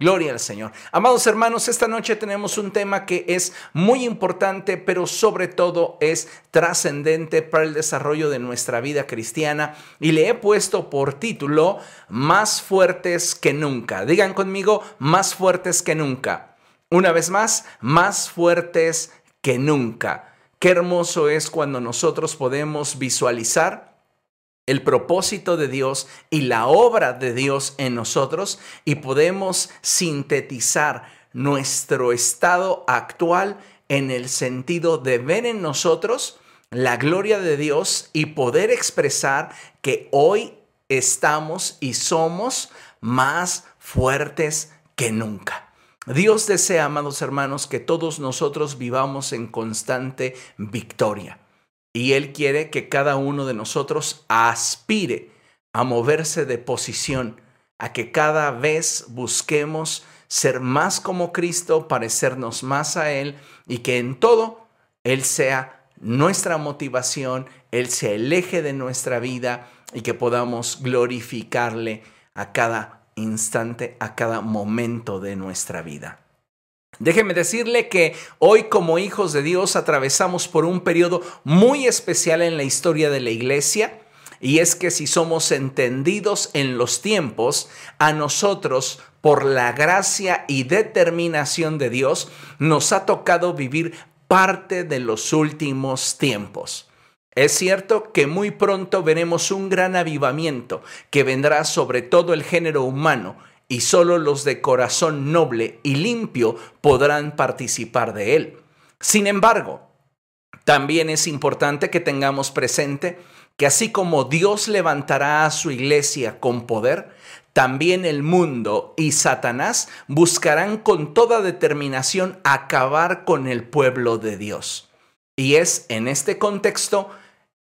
Gloria al Señor. Amados hermanos, esta noche tenemos un tema que es muy importante, pero sobre todo es trascendente para el desarrollo de nuestra vida cristiana y le he puesto por título Más fuertes que nunca. Digan conmigo, más fuertes que nunca. Una vez más, más fuertes que nunca. Qué hermoso es cuando nosotros podemos visualizar el propósito de Dios y la obra de Dios en nosotros y podemos sintetizar nuestro estado actual en el sentido de ver en nosotros la gloria de Dios y poder expresar que hoy estamos y somos más fuertes que nunca. Dios desea, amados hermanos, que todos nosotros vivamos en constante victoria. Y Él quiere que cada uno de nosotros aspire a moverse de posición, a que cada vez busquemos ser más como Cristo, parecernos más a Él y que en todo Él sea nuestra motivación, Él sea el eje de nuestra vida y que podamos glorificarle a cada instante, a cada momento de nuestra vida. Déjeme decirle que hoy como hijos de Dios atravesamos por un periodo muy especial en la historia de la iglesia. Y es que si somos entendidos en los tiempos, a nosotros, por la gracia y determinación de Dios, nos ha tocado vivir parte de los últimos tiempos. Es cierto que muy pronto veremos un gran avivamiento que vendrá sobre todo el género humano y solo los de corazón noble y limpio podrán participar de él. Sin embargo, también es importante que tengamos presente que así como Dios levantará a su iglesia con poder, también el mundo y Satanás buscarán con toda determinación acabar con el pueblo de Dios. Y es en este contexto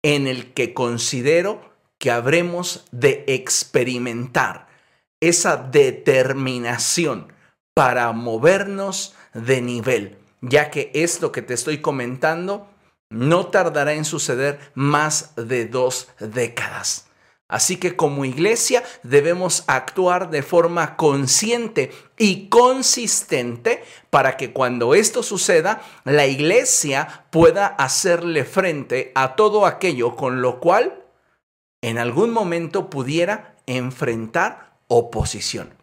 en el que considero que habremos de experimentar esa determinación para movernos de nivel, ya que esto que te estoy comentando no tardará en suceder más de dos décadas. Así que como iglesia debemos actuar de forma consciente y consistente para que cuando esto suceda, la iglesia pueda hacerle frente a todo aquello con lo cual en algún momento pudiera enfrentar oposición.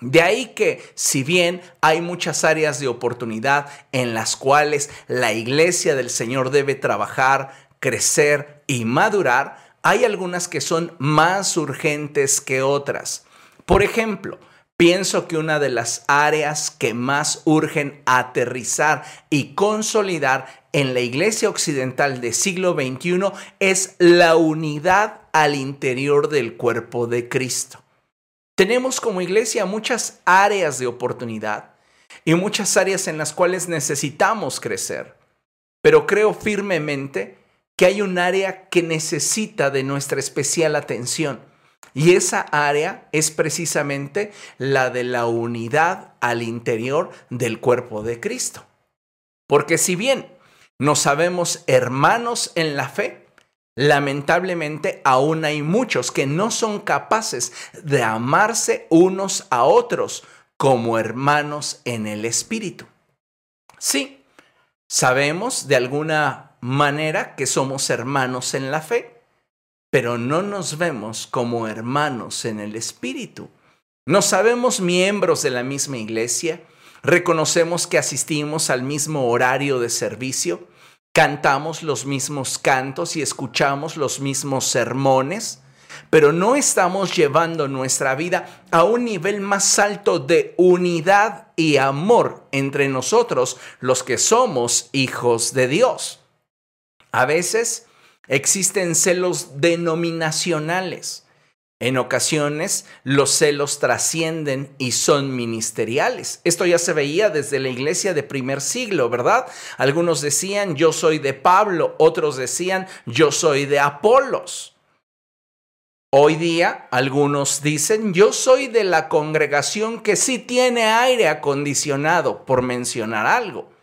De ahí que, si bien hay muchas áreas de oportunidad en las cuales la iglesia del Señor debe trabajar, crecer y madurar, hay algunas que son más urgentes que otras. Por ejemplo, pienso que una de las áreas que más urgen aterrizar y consolidar en la iglesia occidental del siglo XXI es la unidad al interior del cuerpo de Cristo. Tenemos como iglesia muchas áreas de oportunidad y muchas áreas en las cuales necesitamos crecer, pero creo firmemente que hay un área que necesita de nuestra especial atención y esa área es precisamente la de la unidad al interior del cuerpo de Cristo. Porque si bien nos sabemos hermanos en la fe, Lamentablemente aún hay muchos que no son capaces de amarse unos a otros como hermanos en el Espíritu. Sí, sabemos de alguna manera que somos hermanos en la fe, pero no nos vemos como hermanos en el Espíritu. No sabemos miembros de la misma iglesia, reconocemos que asistimos al mismo horario de servicio, cantamos los mismos cantos y escuchamos los mismos sermones, pero no estamos llevando nuestra vida a un nivel más alto de unidad y amor entre nosotros, los que somos hijos de Dios. A veces existen celos denominacionales en ocasiones los celos trascienden y son ministeriales. Esto ya se veía desde la iglesia de primer siglo, ¿verdad? Algunos decían yo soy de Pablo, otros decían yo soy de Apolos. Hoy día algunos dicen yo soy de la congregación que sí tiene aire acondicionado, por mencionar algo.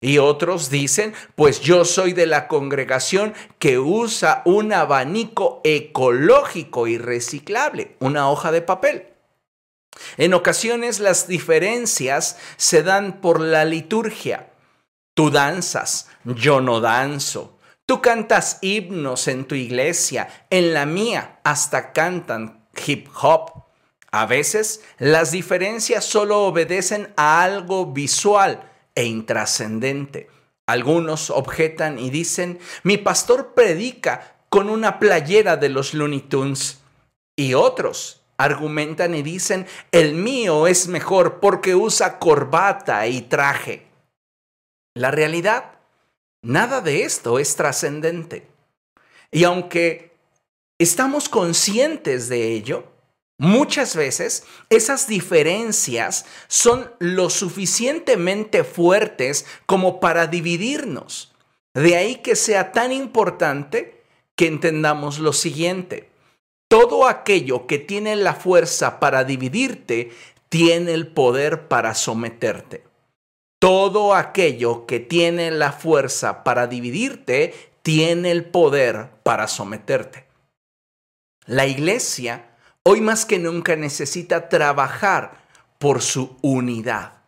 Y otros dicen, pues yo soy de la congregación que usa un abanico ecológico y reciclable, una hoja de papel. En ocasiones las diferencias se dan por la liturgia. Tú danzas, yo no danzo. Tú cantas himnos en tu iglesia, en la mía hasta cantan hip hop. A veces las diferencias solo obedecen a algo visual e intrascendente. Algunos objetan y dicen, mi pastor predica con una playera de los Looney Tunes. Y otros argumentan y dicen, el mío es mejor porque usa corbata y traje. La realidad, nada de esto es trascendente. Y aunque estamos conscientes de ello, Muchas veces esas diferencias son lo suficientemente fuertes como para dividirnos. De ahí que sea tan importante que entendamos lo siguiente. Todo aquello que tiene la fuerza para dividirte, tiene el poder para someterte. Todo aquello que tiene la fuerza para dividirte, tiene el poder para someterte. La iglesia hoy más que nunca necesita trabajar por su unidad.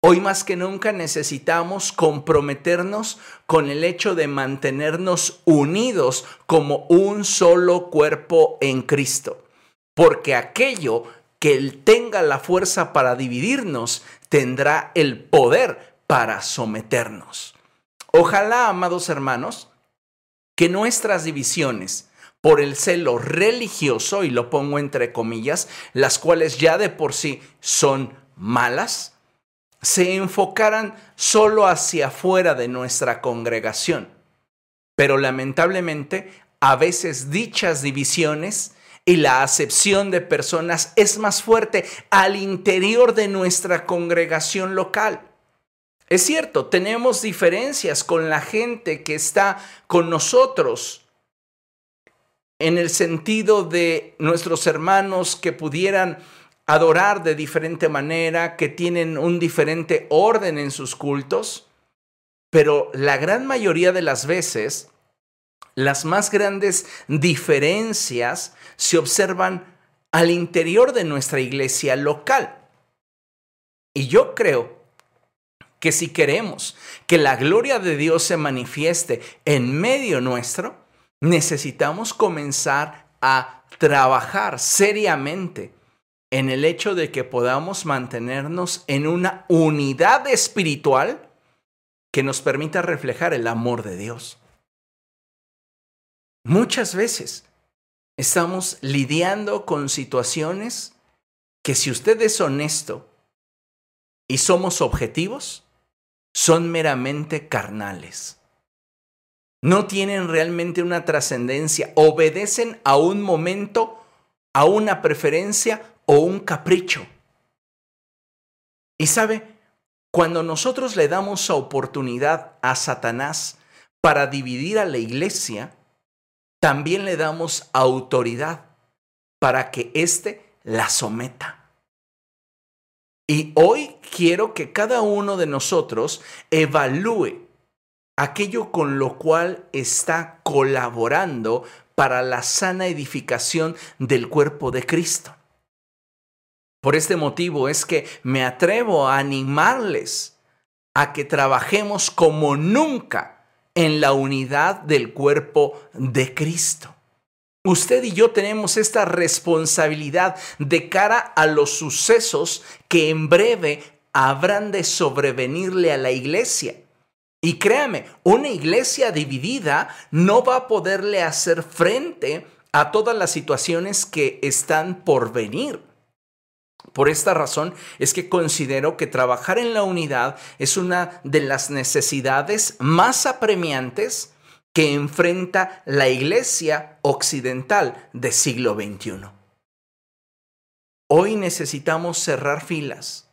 Hoy más que nunca necesitamos comprometernos con el hecho de mantenernos unidos como un solo cuerpo en Cristo. Porque aquello que Él tenga la fuerza para dividirnos, tendrá el poder para someternos. Ojalá, amados hermanos, que nuestras divisiones, por el celo religioso, y lo pongo entre comillas, las cuales ya de por sí son malas, se enfocaran solo hacia afuera de nuestra congregación. Pero lamentablemente, a veces dichas divisiones y la acepción de personas es más fuerte al interior de nuestra congregación local. Es cierto, tenemos diferencias con la gente que está con nosotros en el sentido de nuestros hermanos que pudieran adorar de diferente manera, que tienen un diferente orden en sus cultos, pero la gran mayoría de las veces, las más grandes diferencias se observan al interior de nuestra iglesia local. Y yo creo que si queremos que la gloria de Dios se manifieste en medio nuestro, necesitamos comenzar a trabajar seriamente en el hecho de que podamos mantenernos en una unidad espiritual que nos permita reflejar el amor de Dios. Muchas veces estamos lidiando con situaciones que si usted es honesto y somos objetivos, son meramente carnales no tienen realmente una trascendencia, obedecen a un momento, a una preferencia o un capricho. Y sabe, cuando nosotros le damos oportunidad a Satanás para dividir a la iglesia, también le damos autoridad para que éste la someta. Y hoy quiero que cada uno de nosotros evalúe aquello con lo cual está colaborando para la sana edificación del cuerpo de Cristo. Por este motivo es que me atrevo a animarles a que trabajemos como nunca en la unidad del cuerpo de Cristo. Usted y yo tenemos esta responsabilidad de cara a los sucesos que en breve habrán de sobrevenirle a la iglesia. Y créame, una iglesia dividida no va a poderle hacer frente a todas las situaciones que están por venir. Por esta razón es que considero que trabajar en la unidad es una de las necesidades más apremiantes que enfrenta la iglesia occidental del siglo XXI. Hoy necesitamos cerrar filas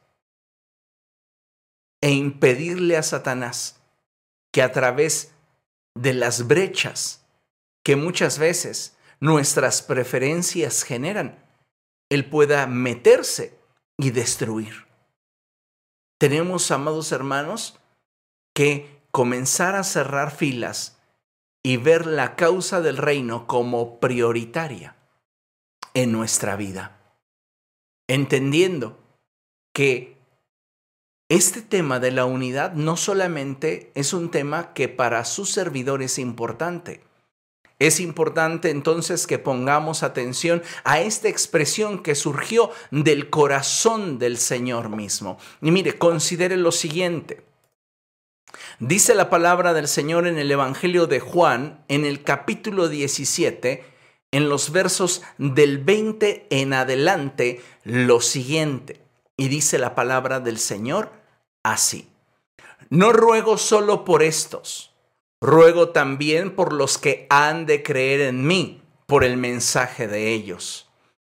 e impedirle a Satanás que a través de las brechas que muchas veces nuestras preferencias generan, Él pueda meterse y destruir. Tenemos, amados hermanos, que comenzar a cerrar filas y ver la causa del reino como prioritaria en nuestra vida. entendiendo que este tema de la unidad no solamente es un tema que para su servidor es importante, es importante entonces que pongamos atención a esta expresión que surgió del corazón del Señor mismo. Y mire, considere lo siguiente. Dice la palabra del Señor en el Evangelio de Juan, en el capítulo 17, en los versos del 20 en adelante, lo siguiente. Y dice la palabra del Señor así. No ruego solo por estos Ruego también por los que han de creer en mí por el mensaje de ellos,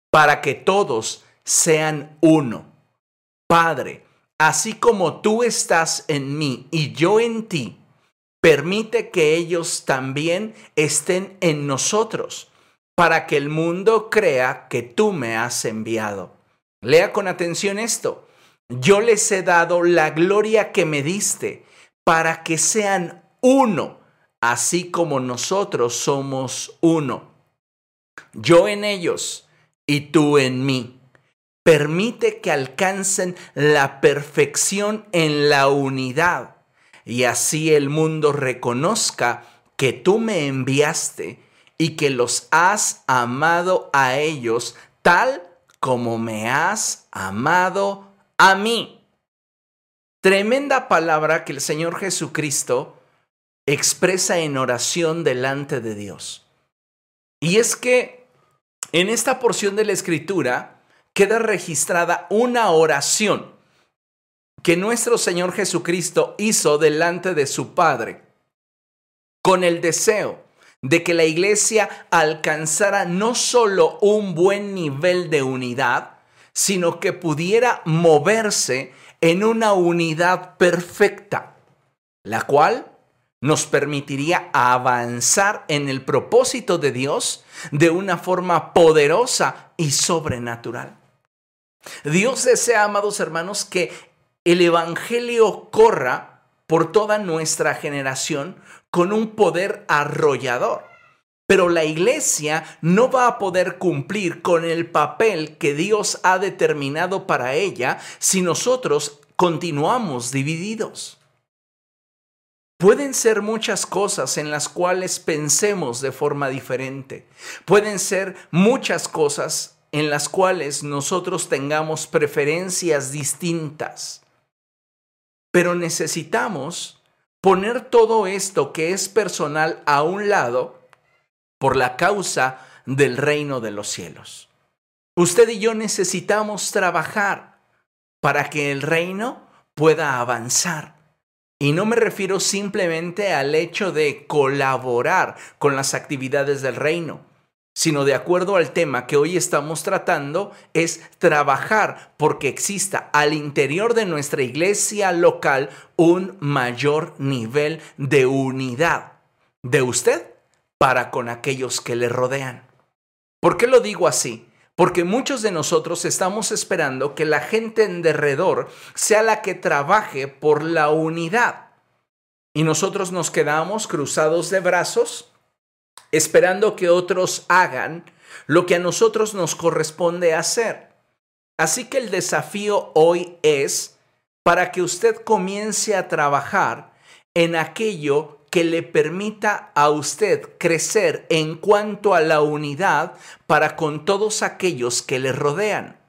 para que todos sean uno. Padre, así como tú estás en mí y yo en ti, permite que ellos también estén en nosotros, para que el mundo crea que tú me has enviado. Lea con atención esto. Yo les he dado la gloria que me diste, para que sean uno, así como nosotros somos uno. Yo en ellos y tú en mí. Permite que alcancen la perfección en la unidad y así el mundo reconozca que tú me enviaste y que los has amado a ellos tal como me has amado a mí. Tremenda palabra que el Señor Jesucristo expresa en oración delante de Dios. Y es que en esta porción de la escritura queda registrada una oración que nuestro Señor Jesucristo hizo delante de su Padre con el deseo de que la iglesia alcanzara no solo un buen nivel de unidad, sino que pudiera moverse en una unidad perfecta, la cual nos permitiría avanzar en el propósito de Dios de una forma poderosa y sobrenatural. Dios desea, amados hermanos, que el Evangelio corra por toda nuestra generación con un poder arrollador. Pero la iglesia no va a poder cumplir con el papel que Dios ha determinado para ella si nosotros continuamos divididos. Pueden ser muchas cosas en las cuales pensemos de forma diferente. Pueden ser muchas cosas en las cuales nosotros tengamos preferencias distintas. Pero necesitamos poner todo esto que es personal a un lado por la causa del reino de los cielos. Usted y yo necesitamos trabajar para que el reino pueda avanzar. Y no me refiero simplemente al hecho de colaborar con las actividades del reino, sino de acuerdo al tema que hoy estamos tratando, es trabajar porque exista al interior de nuestra iglesia local un mayor nivel de unidad de usted para con aquellos que le rodean. ¿Por qué lo digo así? Porque muchos de nosotros estamos esperando que la gente en derredor sea la que trabaje por la unidad. Y nosotros nos quedamos cruzados de brazos esperando que otros hagan lo que a nosotros nos corresponde hacer. Así que el desafío hoy es para que usted comience a trabajar en aquello que le permita a usted crecer en cuanto a la unidad para con todos aquellos que le rodean.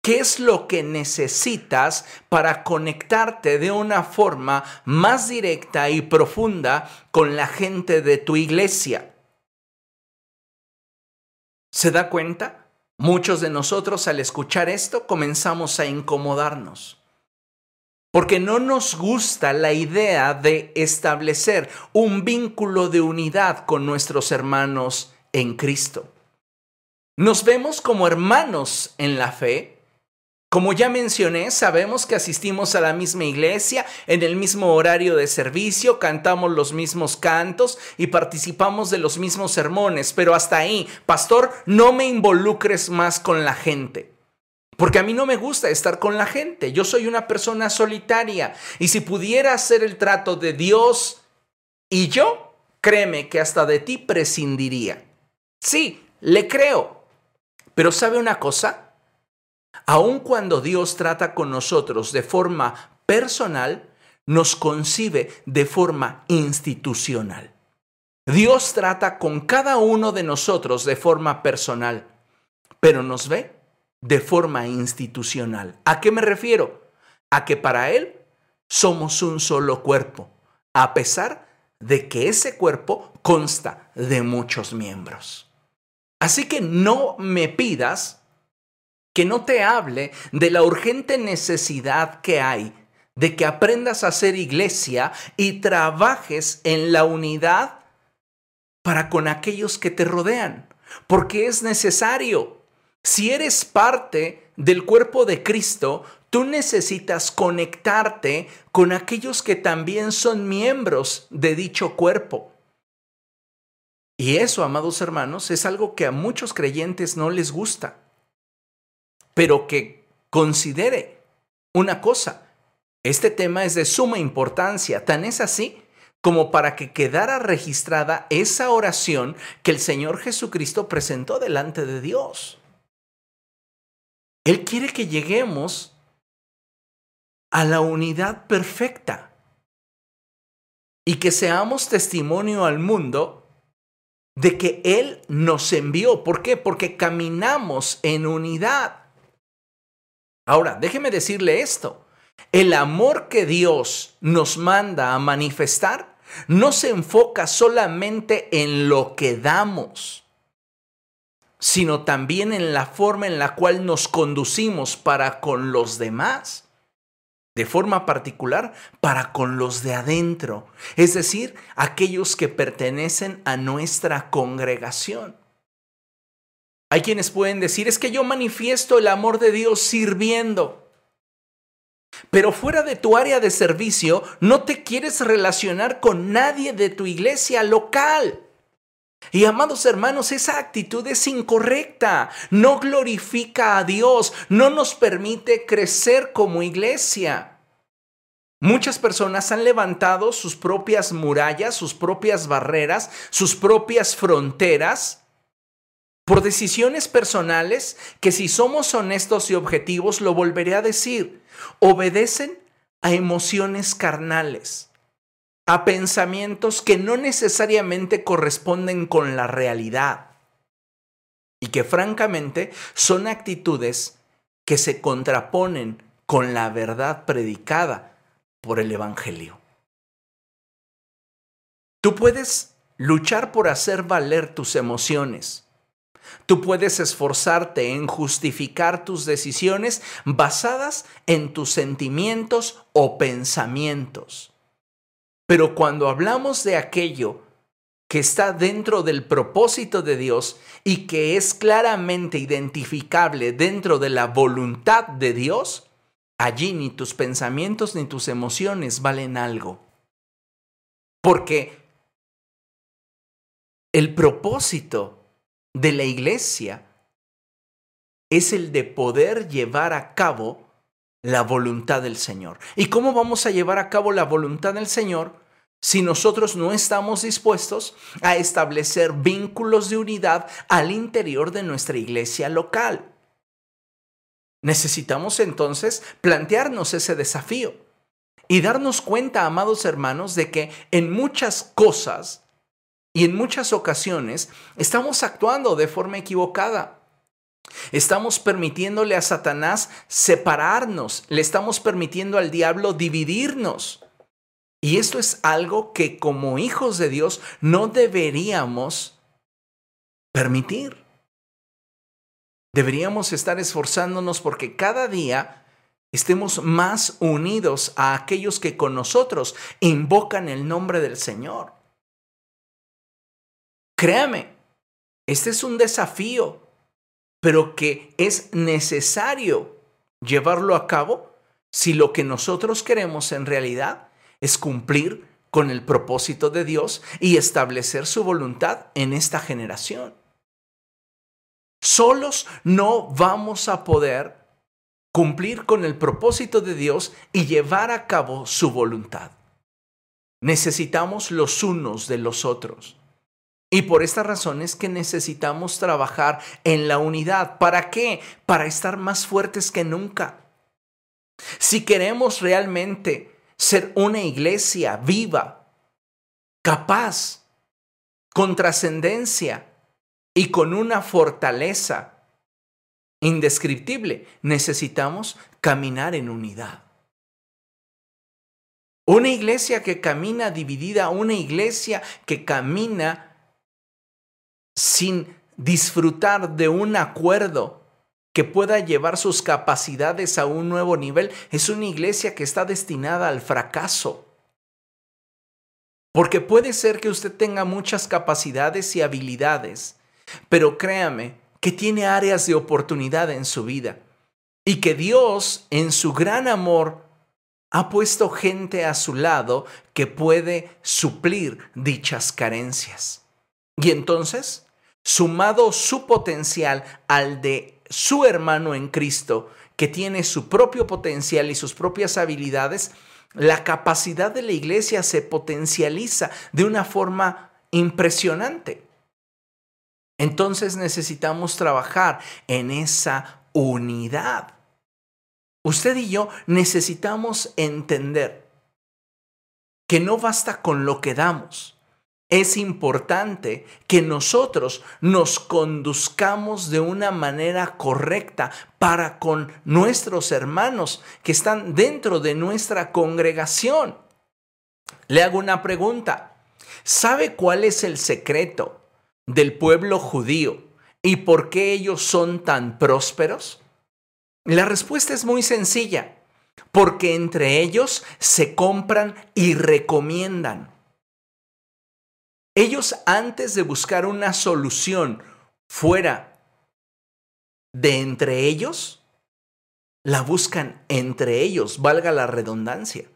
¿Qué es lo que necesitas para conectarte de una forma más directa y profunda con la gente de tu iglesia? ¿Se da cuenta? Muchos de nosotros al escuchar esto comenzamos a incomodarnos porque no nos gusta la idea de establecer un vínculo de unidad con nuestros hermanos en Cristo. Nos vemos como hermanos en la fe. Como ya mencioné, sabemos que asistimos a la misma iglesia, en el mismo horario de servicio, cantamos los mismos cantos y participamos de los mismos sermones, pero hasta ahí, pastor, no me involucres más con la gente. Porque a mí no me gusta estar con la gente. Yo soy una persona solitaria. Y si pudiera hacer el trato de Dios y yo, créeme que hasta de ti prescindiría. Sí, le creo. Pero ¿sabe una cosa? aun cuando Dios trata con nosotros de forma personal, nos concibe de forma institucional. Dios trata con cada uno de nosotros de forma personal, pero nos ve de forma institucional. ¿A qué me refiero? A que para Él somos un solo cuerpo, a pesar de que ese cuerpo consta de muchos miembros. Así que no me pidas que no te hable de la urgente necesidad que hay de que aprendas a ser iglesia y trabajes en la unidad para con aquellos que te rodean, porque es necesario. Si eres parte del cuerpo de Cristo, tú necesitas conectarte con aquellos que también son miembros de dicho cuerpo. Y eso, amados hermanos, es algo que a muchos creyentes no les gusta, pero que considere una cosa, este tema es de suma importancia, tan es así como para que quedara registrada esa oración que el Señor Jesucristo presentó delante de Dios. Él quiere que lleguemos a la unidad perfecta y que seamos testimonio al mundo de que Él nos envió. ¿Por qué? Porque caminamos en unidad. Ahora, déjeme decirle esto. El amor que Dios nos manda a manifestar no se enfoca solamente en lo que damos, sino también en la forma en la cual nos conducimos para con los demás. De forma particular, para con los de adentro, es decir, aquellos que pertenecen a nuestra congregación. Hay quienes pueden decir, es que yo manifiesto el amor de Dios sirviendo. Pero fuera de tu área de servicio, no te quieres relacionar con nadie de tu iglesia local. Y amados hermanos, esa actitud es incorrecta, no glorifica a Dios, no nos permite crecer como iglesia. Muchas personas han levantado sus propias murallas, sus propias barreras, sus propias fronteras por decisiones personales que si somos honestos y objetivos, lo volveré a decir, obedecen a emociones carnales, a pensamientos que no necesariamente corresponden con la realidad y que francamente son actitudes que se contraponen con la verdad predicada por el Evangelio. Tú puedes luchar por hacer valer tus emociones, Tú puedes esforzarte en justificar tus decisiones basadas en tus sentimientos o pensamientos. Pero cuando hablamos de aquello que está dentro del propósito de Dios y que es claramente identificable dentro de la voluntad de Dios, allí ni tus pensamientos ni tus emociones valen algo. Porque el propósito de la iglesia es el de poder llevar a cabo la voluntad del Señor. ¿Y cómo vamos a llevar a cabo la voluntad del Señor si nosotros no estamos dispuestos a establecer vínculos de unidad al interior de nuestra iglesia local? Necesitamos entonces plantearnos ese desafío y darnos cuenta, amados hermanos, de que en muchas cosas y en muchas ocasiones estamos actuando de forma equivocada. Estamos permitiéndole a Satanás separarnos, le estamos permitiendo al diablo dividirnos. Y esto es algo que como hijos de Dios no deberíamos permitir. Deberíamos estar esforzándonos porque cada día estemos más unidos a aquellos que con nosotros invocan el nombre del Señor. Créame, este es un desafío, pero que es necesario llevarlo a cabo si lo que nosotros queremos en realidad es cumplir con el propósito de Dios y establecer su voluntad en esta generación. Solos no vamos a poder cumplir con el propósito de Dios y llevar a cabo su voluntad. Necesitamos los unos de los otros. Y por esta razón es que necesitamos trabajar en la unidad. ¿Para qué? Para estar más fuertes que nunca. Si queremos realmente ser una iglesia viva, capaz, con trascendencia y con una fortaleza indescriptible, necesitamos caminar en unidad. Una iglesia que camina dividida, una iglesia que camina sin disfrutar de un acuerdo que pueda llevar sus capacidades a un nuevo nivel, es una iglesia que está destinada al fracaso. Porque puede ser que usted tenga muchas capacidades y habilidades, pero créame que tiene áreas de oportunidad en su vida y que Dios, en su gran amor, ha puesto gente a su lado que puede suplir dichas carencias. Y entonces, sumado su potencial al de su hermano en Cristo, que tiene su propio potencial y sus propias habilidades, la capacidad de la iglesia se potencializa de una forma impresionante. Entonces necesitamos trabajar en esa unidad. Usted y yo necesitamos entender que no basta con lo que damos. Es importante que nosotros nos conduzcamos de una manera correcta para con nuestros hermanos que están dentro de nuestra congregación. Le hago una pregunta. ¿Sabe cuál es el secreto del pueblo judío y por qué ellos son tan prósperos? La respuesta es muy sencilla, porque entre ellos se compran y recomiendan. Ellos antes de buscar una solución fuera de entre ellos, la buscan entre ellos, valga la redundancia.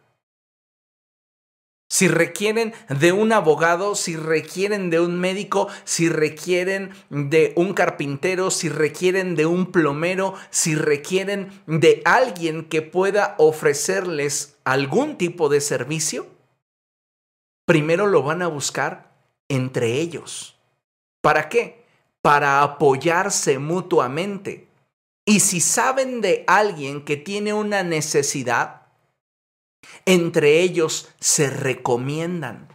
Si requieren de un abogado, si requieren de un médico, si requieren de un carpintero, si requieren de un plomero, si requieren de alguien que pueda ofrecerles algún tipo de servicio, primero lo van a buscar entre ellos. ¿Para qué? Para apoyarse mutuamente. Y si saben de alguien que tiene una necesidad, entre ellos se recomiendan.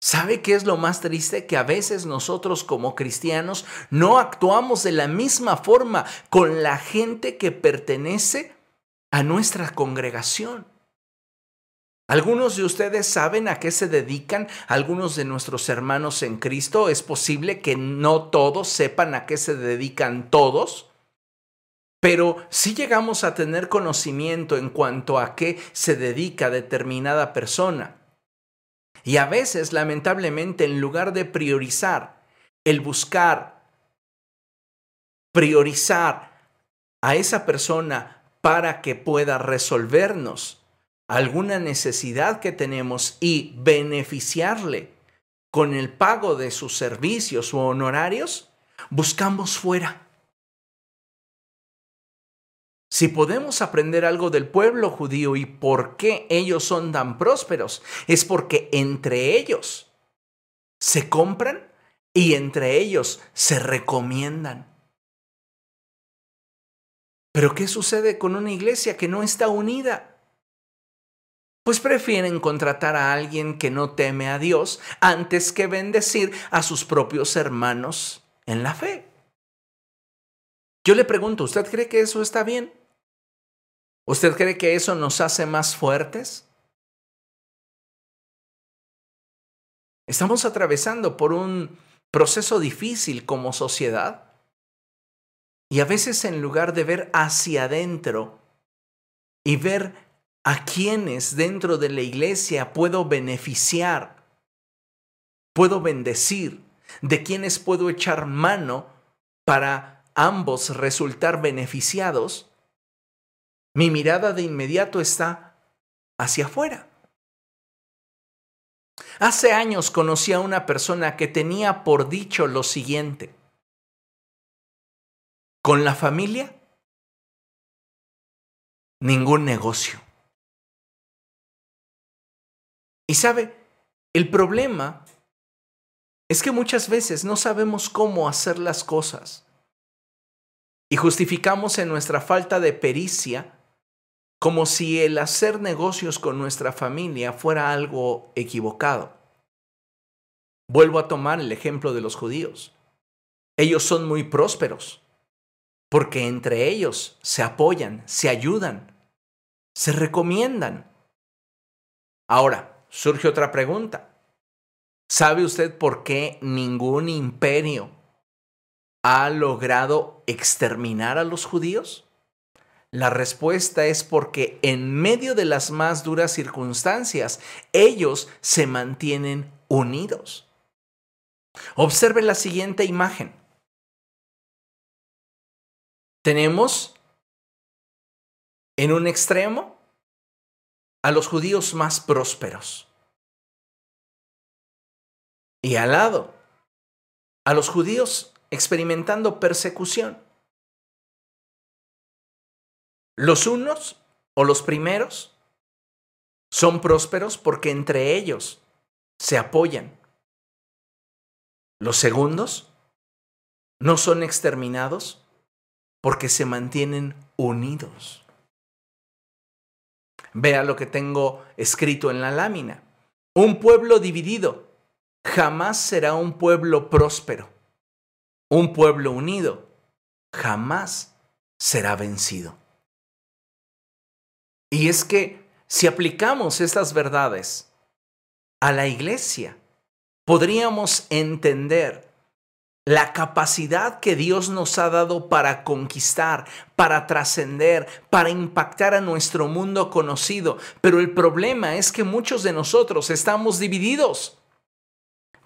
¿Sabe qué es lo más triste? Que a veces nosotros como cristianos no actuamos de la misma forma con la gente que pertenece a nuestra congregación. Algunos de ustedes saben a qué se dedican algunos de nuestros hermanos en Cristo. Es posible que no todos sepan a qué se dedican todos. Pero si llegamos a tener conocimiento en cuanto a qué se dedica determinada persona. Y a veces, lamentablemente, en lugar de priorizar el buscar, priorizar a esa persona para que pueda resolvernos alguna necesidad que tenemos y beneficiarle con el pago de sus servicios o honorarios, buscamos fuera. Si podemos aprender algo del pueblo judío y por qué ellos son tan prósperos, es porque entre ellos se compran y entre ellos se recomiendan. Pero ¿qué sucede con una iglesia que no está unida? Pues prefieren contratar a alguien que no teme a Dios antes que bendecir a sus propios hermanos en la fe. Yo le pregunto, ¿usted cree que eso está bien? ¿Usted cree que eso nos hace más fuertes? Estamos atravesando por un proceso difícil como sociedad y a veces en lugar de ver hacia adentro y ver a quienes dentro de la iglesia puedo beneficiar, puedo bendecir, de quienes puedo echar mano para ambos resultar beneficiados, mi mirada de inmediato está hacia afuera. Hace años conocí a una persona que tenía por dicho lo siguiente. Con la familia, ningún negocio. Y sabe, el problema es que muchas veces no sabemos cómo hacer las cosas y justificamos en nuestra falta de pericia como si el hacer negocios con nuestra familia fuera algo equivocado. Vuelvo a tomar el ejemplo de los judíos. Ellos son muy prósperos porque entre ellos se apoyan, se ayudan, se recomiendan. Ahora, surge otra pregunta. ¿Sabe usted por qué ningún imperio ha logrado exterminar a los judíos? La respuesta es porque en medio de las más duras circunstancias, ellos se mantienen unidos. Observe la siguiente imagen. Tenemos en un extremo a los judíos más prósperos y al lado a los judíos experimentando persecución. Los unos o los primeros son prósperos porque entre ellos se apoyan. Los segundos no son exterminados porque se mantienen unidos. Vea lo que tengo escrito en la lámina. Un pueblo dividido jamás será un pueblo próspero. Un pueblo unido jamás será vencido. Y es que si aplicamos estas verdades a la iglesia, podríamos entender la capacidad que Dios nos ha dado para conquistar, para trascender, para impactar a nuestro mundo conocido. Pero el problema es que muchos de nosotros estamos divididos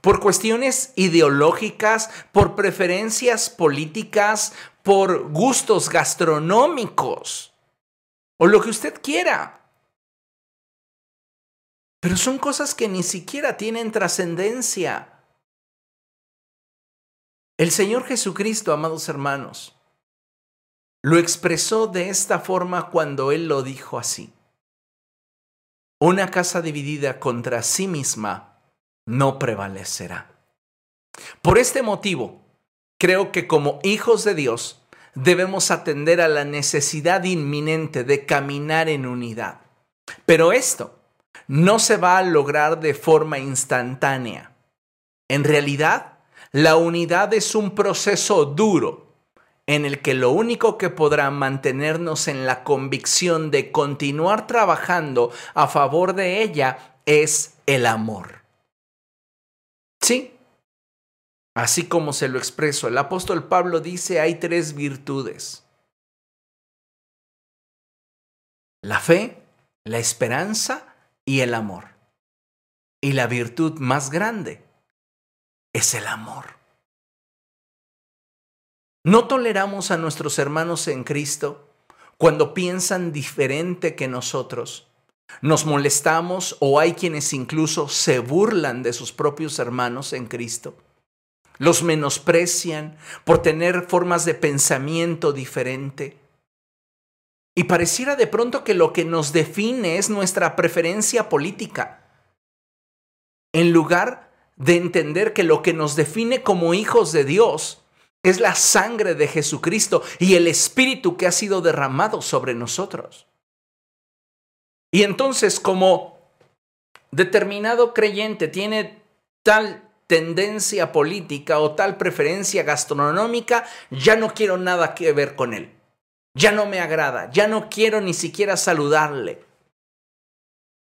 por cuestiones ideológicas, por preferencias políticas, por gustos gastronómicos o lo que usted quiera. Pero son cosas que ni siquiera tienen trascendencia. El Señor Jesucristo, amados hermanos, lo expresó de esta forma cuando Él lo dijo así. Una casa dividida contra sí misma no prevalecerá. Por este motivo, creo que como hijos de Dios debemos atender a la necesidad inminente de caminar en unidad. Pero esto no se va a lograr de forma instantánea. En realidad, la unidad es un proceso duro en el que lo único que podrá mantenernos en la convicción de continuar trabajando a favor de ella es el amor. Sí, así como se lo expreso, el apóstol Pablo dice hay tres virtudes. La fe, la esperanza y el amor. Y la virtud más grande es el amor. No toleramos a nuestros hermanos en Cristo cuando piensan diferente que nosotros nos molestamos o hay quienes incluso se burlan de sus propios hermanos en Cristo. Los menosprecian por tener formas de pensamiento diferente. Y pareciera de pronto que lo que nos define es nuestra preferencia política, en lugar de entender que lo que nos define como hijos de Dios es la sangre de Jesucristo y el Espíritu que ha sido derramado sobre nosotros. Y entonces como determinado creyente tiene tal tendencia política o tal preferencia gastronómica, ya no quiero nada que ver con él. Ya no me agrada, ya no quiero ni siquiera saludarle.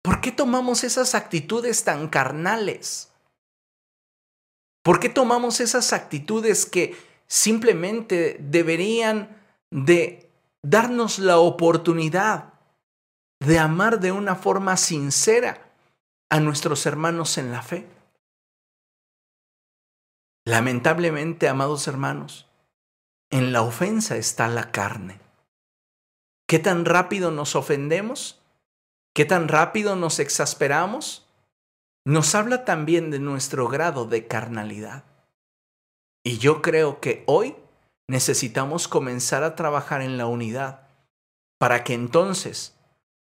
¿Por qué tomamos esas actitudes tan carnales? ¿Por qué tomamos esas actitudes que simplemente deberían de darnos la oportunidad de amar de una forma sincera a nuestros hermanos en la fe. Lamentablemente, amados hermanos, en la ofensa está la carne. ¿Qué tan rápido nos ofendemos? ¿Qué tan rápido nos exasperamos? Nos habla también de nuestro grado de carnalidad. Y yo creo que hoy necesitamos comenzar a trabajar en la unidad para que entonces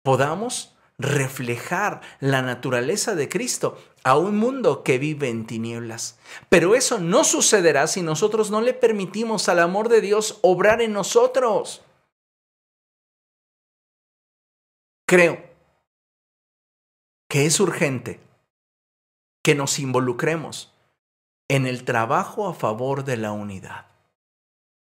podamos reflejar la naturaleza de Cristo a un mundo que vive en tinieblas. Pero eso no sucederá si nosotros no le permitimos al amor de Dios obrar en nosotros. Creo que es urgente que nos involucremos en el trabajo a favor de la unidad.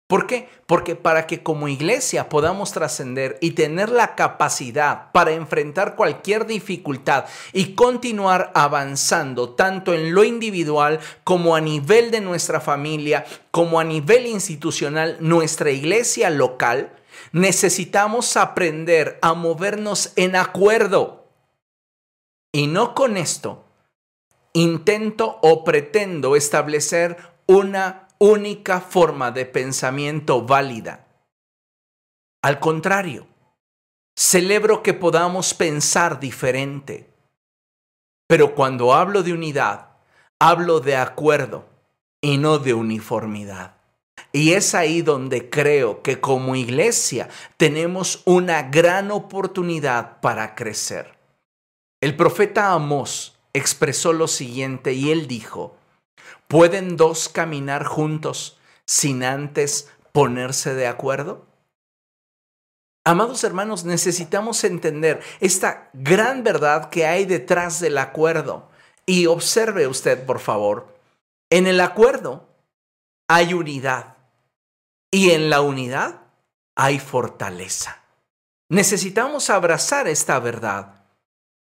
¿Por qué? Porque para que como iglesia podamos trascender y tener la capacidad para enfrentar cualquier dificultad y continuar avanzando tanto en lo individual como a nivel de nuestra familia, como a nivel institucional, nuestra iglesia local, necesitamos aprender a movernos en acuerdo. Y no con esto intento o pretendo establecer una única forma de pensamiento válida. Al contrario, celebro que podamos pensar diferente. Pero cuando hablo de unidad, hablo de acuerdo y no de uniformidad. Y es ahí donde creo que como iglesia tenemos una gran oportunidad para crecer. El profeta Amós expresó lo siguiente y él dijo, ¿Pueden dos caminar juntos sin antes ponerse de acuerdo? Amados hermanos, necesitamos entender esta gran verdad que hay detrás del acuerdo. Y observe usted, por favor, en el acuerdo hay unidad y en la unidad hay fortaleza. Necesitamos abrazar esta verdad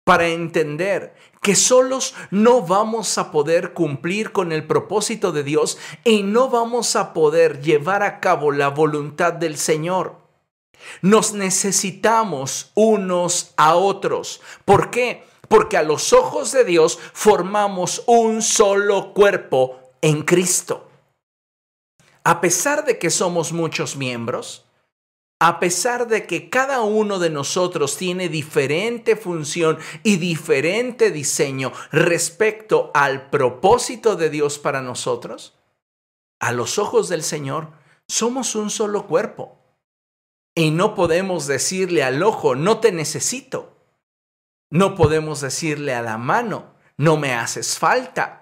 para entender que solos no vamos a poder cumplir con el propósito de Dios y no vamos a poder llevar a cabo la voluntad del Señor. Nos necesitamos unos a otros. ¿Por qué? Porque a los ojos de Dios formamos un solo cuerpo en Cristo. A pesar de que somos muchos miembros, a pesar de que cada uno de nosotros tiene diferente función y diferente diseño respecto al propósito de Dios para nosotros, a los ojos del Señor somos un solo cuerpo. Y no podemos decirle al ojo, no te necesito. No podemos decirle a la mano, no me haces falta.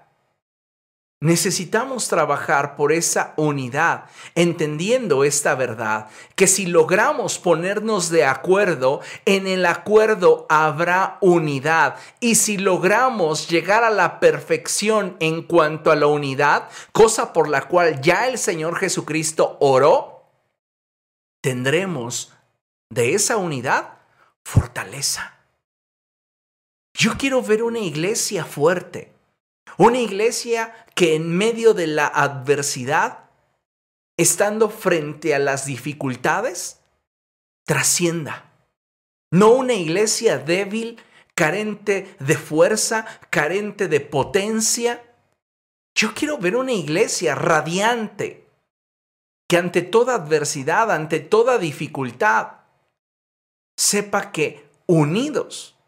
Necesitamos trabajar por esa unidad, entendiendo esta verdad, que si logramos ponernos de acuerdo, en el acuerdo habrá unidad. Y si logramos llegar a la perfección en cuanto a la unidad, cosa por la cual ya el Señor Jesucristo oró, tendremos de esa unidad fortaleza. Yo quiero ver una iglesia fuerte una iglesia que en medio de la adversidad, estando frente a las dificultades, trascienda. No una iglesia débil, carente de fuerza, carente de potencia. Yo quiero ver una iglesia radiante, que ante toda adversidad, ante toda dificultad, sepa que unidos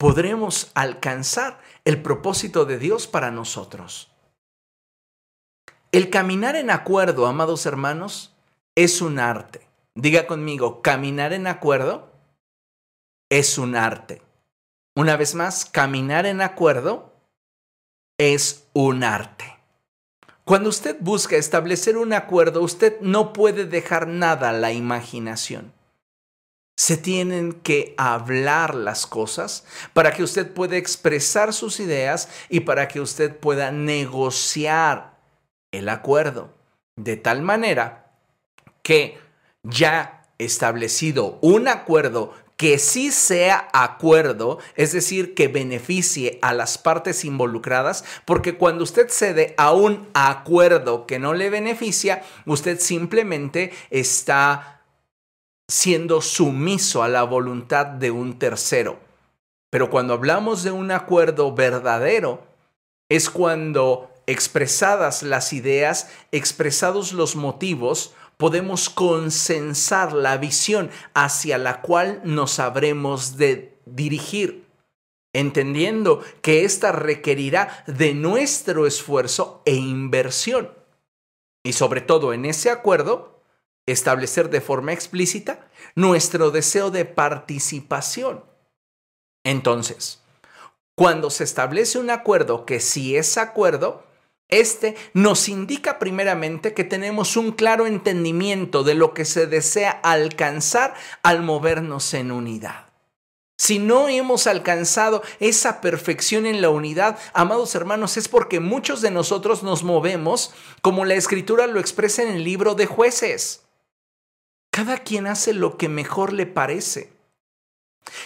podremos alcanzar el propósito de Dios para nosotros. El caminar en acuerdo, amados hermanos, es un arte. Diga conmigo, caminar en acuerdo es un arte. Una vez más, caminar en acuerdo es un arte. Cuando usted busca establecer un acuerdo, usted no puede dejar nada a la imaginación se tienen que hablar las cosas para que usted pueda expresar sus ideas y para que usted pueda negociar el acuerdo. De tal manera que ya establecido un acuerdo que sí sea acuerdo, es decir, que beneficie a las partes involucradas, porque cuando usted cede a un acuerdo que no le beneficia, usted simplemente está siendo sumiso a la voluntad de un tercero. Pero cuando hablamos de un acuerdo verdadero, es cuando expresadas las ideas, expresados los motivos, podemos consensar la visión hacia la cual nos habremos de dirigir, entendiendo que ésta requerirá de nuestro esfuerzo e inversión. Y sobre todo en ese acuerdo, establecer de forma explícita nuestro deseo de participación. Entonces, cuando se establece un acuerdo que si es acuerdo, este nos indica primeramente que tenemos un claro entendimiento de lo que se desea alcanzar al movernos en unidad. Si no hemos alcanzado esa perfección en la unidad, amados hermanos, es porque muchos de nosotros nos movemos como la escritura lo expresa en el libro de jueces. Cada quien hace lo que mejor le parece.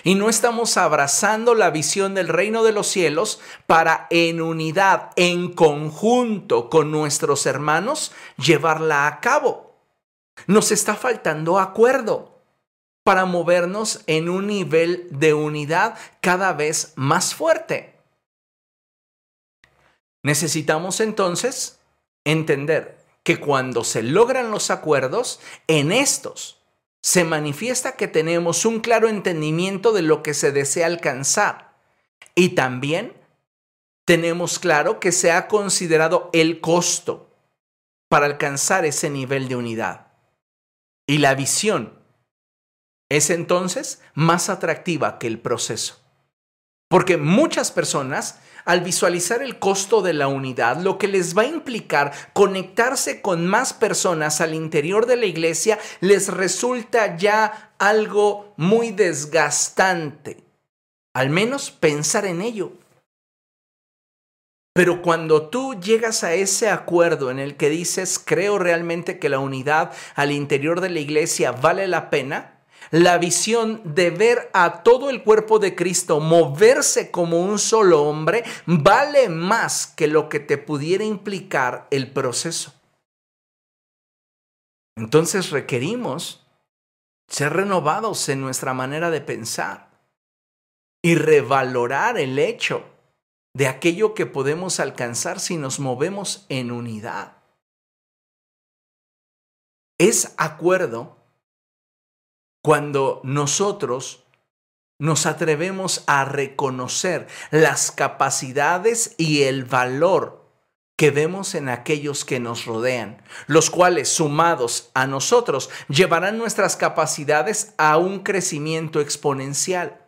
Y no estamos abrazando la visión del reino de los cielos para en unidad, en conjunto con nuestros hermanos, llevarla a cabo. Nos está faltando acuerdo para movernos en un nivel de unidad cada vez más fuerte. Necesitamos entonces entender que cuando se logran los acuerdos, en estos se manifiesta que tenemos un claro entendimiento de lo que se desea alcanzar y también tenemos claro que se ha considerado el costo para alcanzar ese nivel de unidad. Y la visión es entonces más atractiva que el proceso. Porque muchas personas, al visualizar el costo de la unidad, lo que les va a implicar conectarse con más personas al interior de la iglesia, les resulta ya algo muy desgastante. Al menos pensar en ello. Pero cuando tú llegas a ese acuerdo en el que dices, creo realmente que la unidad al interior de la iglesia vale la pena, la visión de ver a todo el cuerpo de Cristo moverse como un solo hombre vale más que lo que te pudiera implicar el proceso. Entonces requerimos ser renovados en nuestra manera de pensar y revalorar el hecho de aquello que podemos alcanzar si nos movemos en unidad. Es acuerdo cuando nosotros nos atrevemos a reconocer las capacidades y el valor que vemos en aquellos que nos rodean, los cuales sumados a nosotros llevarán nuestras capacidades a un crecimiento exponencial.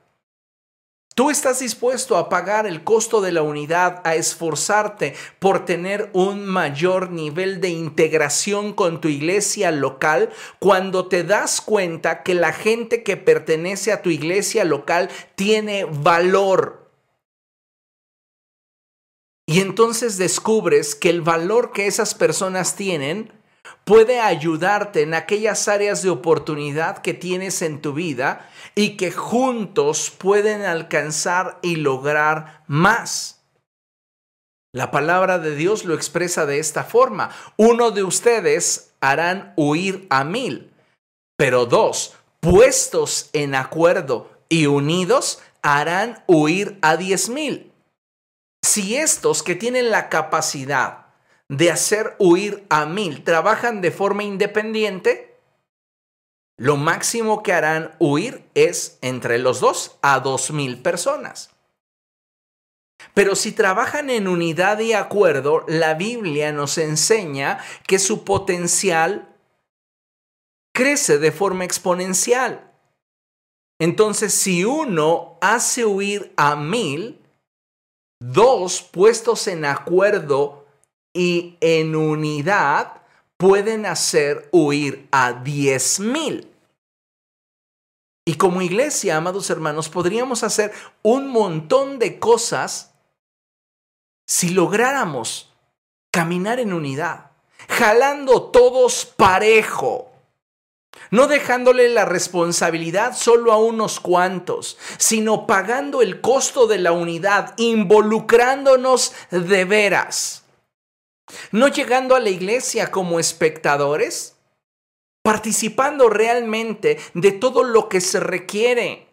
Tú estás dispuesto a pagar el costo de la unidad, a esforzarte por tener un mayor nivel de integración con tu iglesia local cuando te das cuenta que la gente que pertenece a tu iglesia local tiene valor. Y entonces descubres que el valor que esas personas tienen puede ayudarte en aquellas áreas de oportunidad que tienes en tu vida y que juntos pueden alcanzar y lograr más. La palabra de Dios lo expresa de esta forma. Uno de ustedes harán huir a mil, pero dos, puestos en acuerdo y unidos, harán huir a diez mil. Si estos que tienen la capacidad de hacer huir a mil trabajan de forma independiente, lo máximo que harán huir es entre los dos a dos mil personas. Pero si trabajan en unidad y acuerdo, la Biblia nos enseña que su potencial crece de forma exponencial. Entonces, si uno hace huir a mil, dos puestos en acuerdo y en unidad pueden hacer huir a diez mil. Y como iglesia, amados hermanos, podríamos hacer un montón de cosas si lográramos caminar en unidad, jalando todos parejo, no dejándole la responsabilidad solo a unos cuantos, sino pagando el costo de la unidad, involucrándonos de veras no llegando a la iglesia como espectadores, participando realmente de todo lo que se requiere.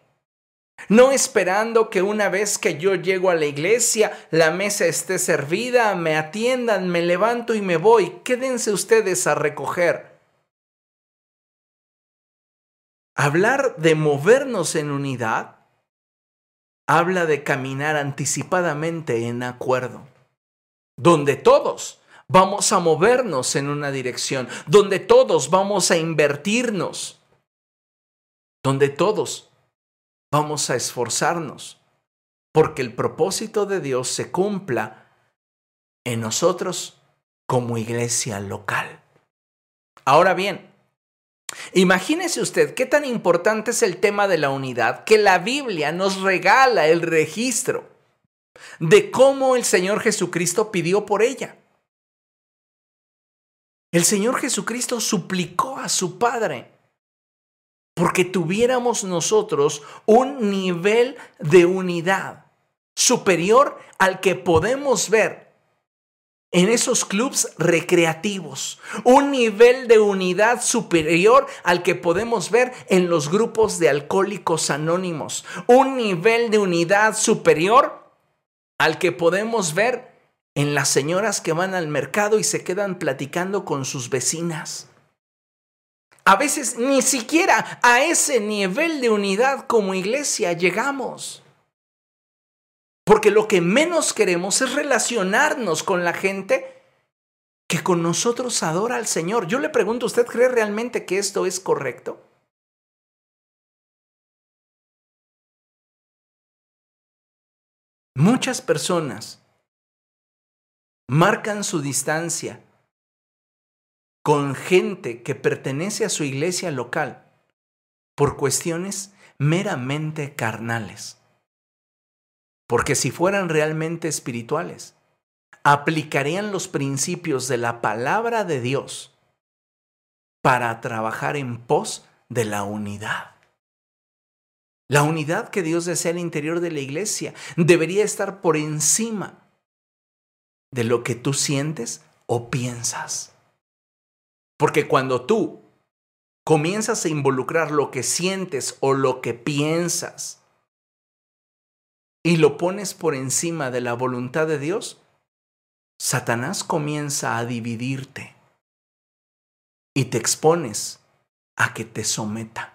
No esperando que una vez que yo llego a la iglesia, la mesa esté servida, me atiendan, me levanto y me voy. Quédense ustedes a recoger. Hablar de movernos en unidad habla de caminar anticipadamente en acuerdo, donde todos vamos a movernos en una dirección, donde todos vamos a invertirnos, donde todos vamos a esforzarnos porque el propósito de Dios se cumpla en nosotros como iglesia local. Ahora bien, imagínese usted qué tan importante es el tema de la unidad que la Biblia nos regala el registro de cómo el Señor Jesucristo pidió por ella. El Señor Jesucristo suplicó a su Padre porque tuviéramos nosotros un nivel de unidad superior al que podemos ver en esos clubes recreativos, un nivel de unidad superior al que podemos ver en los grupos de alcohólicos anónimos, un nivel de unidad superior al que podemos ver en las señoras que van al mercado y se quedan platicando con sus vecinas. A veces ni siquiera a ese nivel de unidad como iglesia llegamos. Porque lo que menos queremos es relacionarnos con la gente que con nosotros adora al Señor. Yo le pregunto, ¿usted cree realmente que esto es correcto? Muchas personas marcan su distancia con gente que pertenece a su iglesia local por cuestiones meramente carnales. Porque si fueran realmente espirituales, aplicarían los principios de la palabra de Dios para trabajar en pos de la unidad. La unidad que Dios desea al interior de la iglesia debería estar por encima de lo que tú sientes o piensas. Porque cuando tú comienzas a involucrar lo que sientes o lo que piensas y lo pones por encima de la voluntad de Dios, Satanás comienza a dividirte y te expones a que te someta.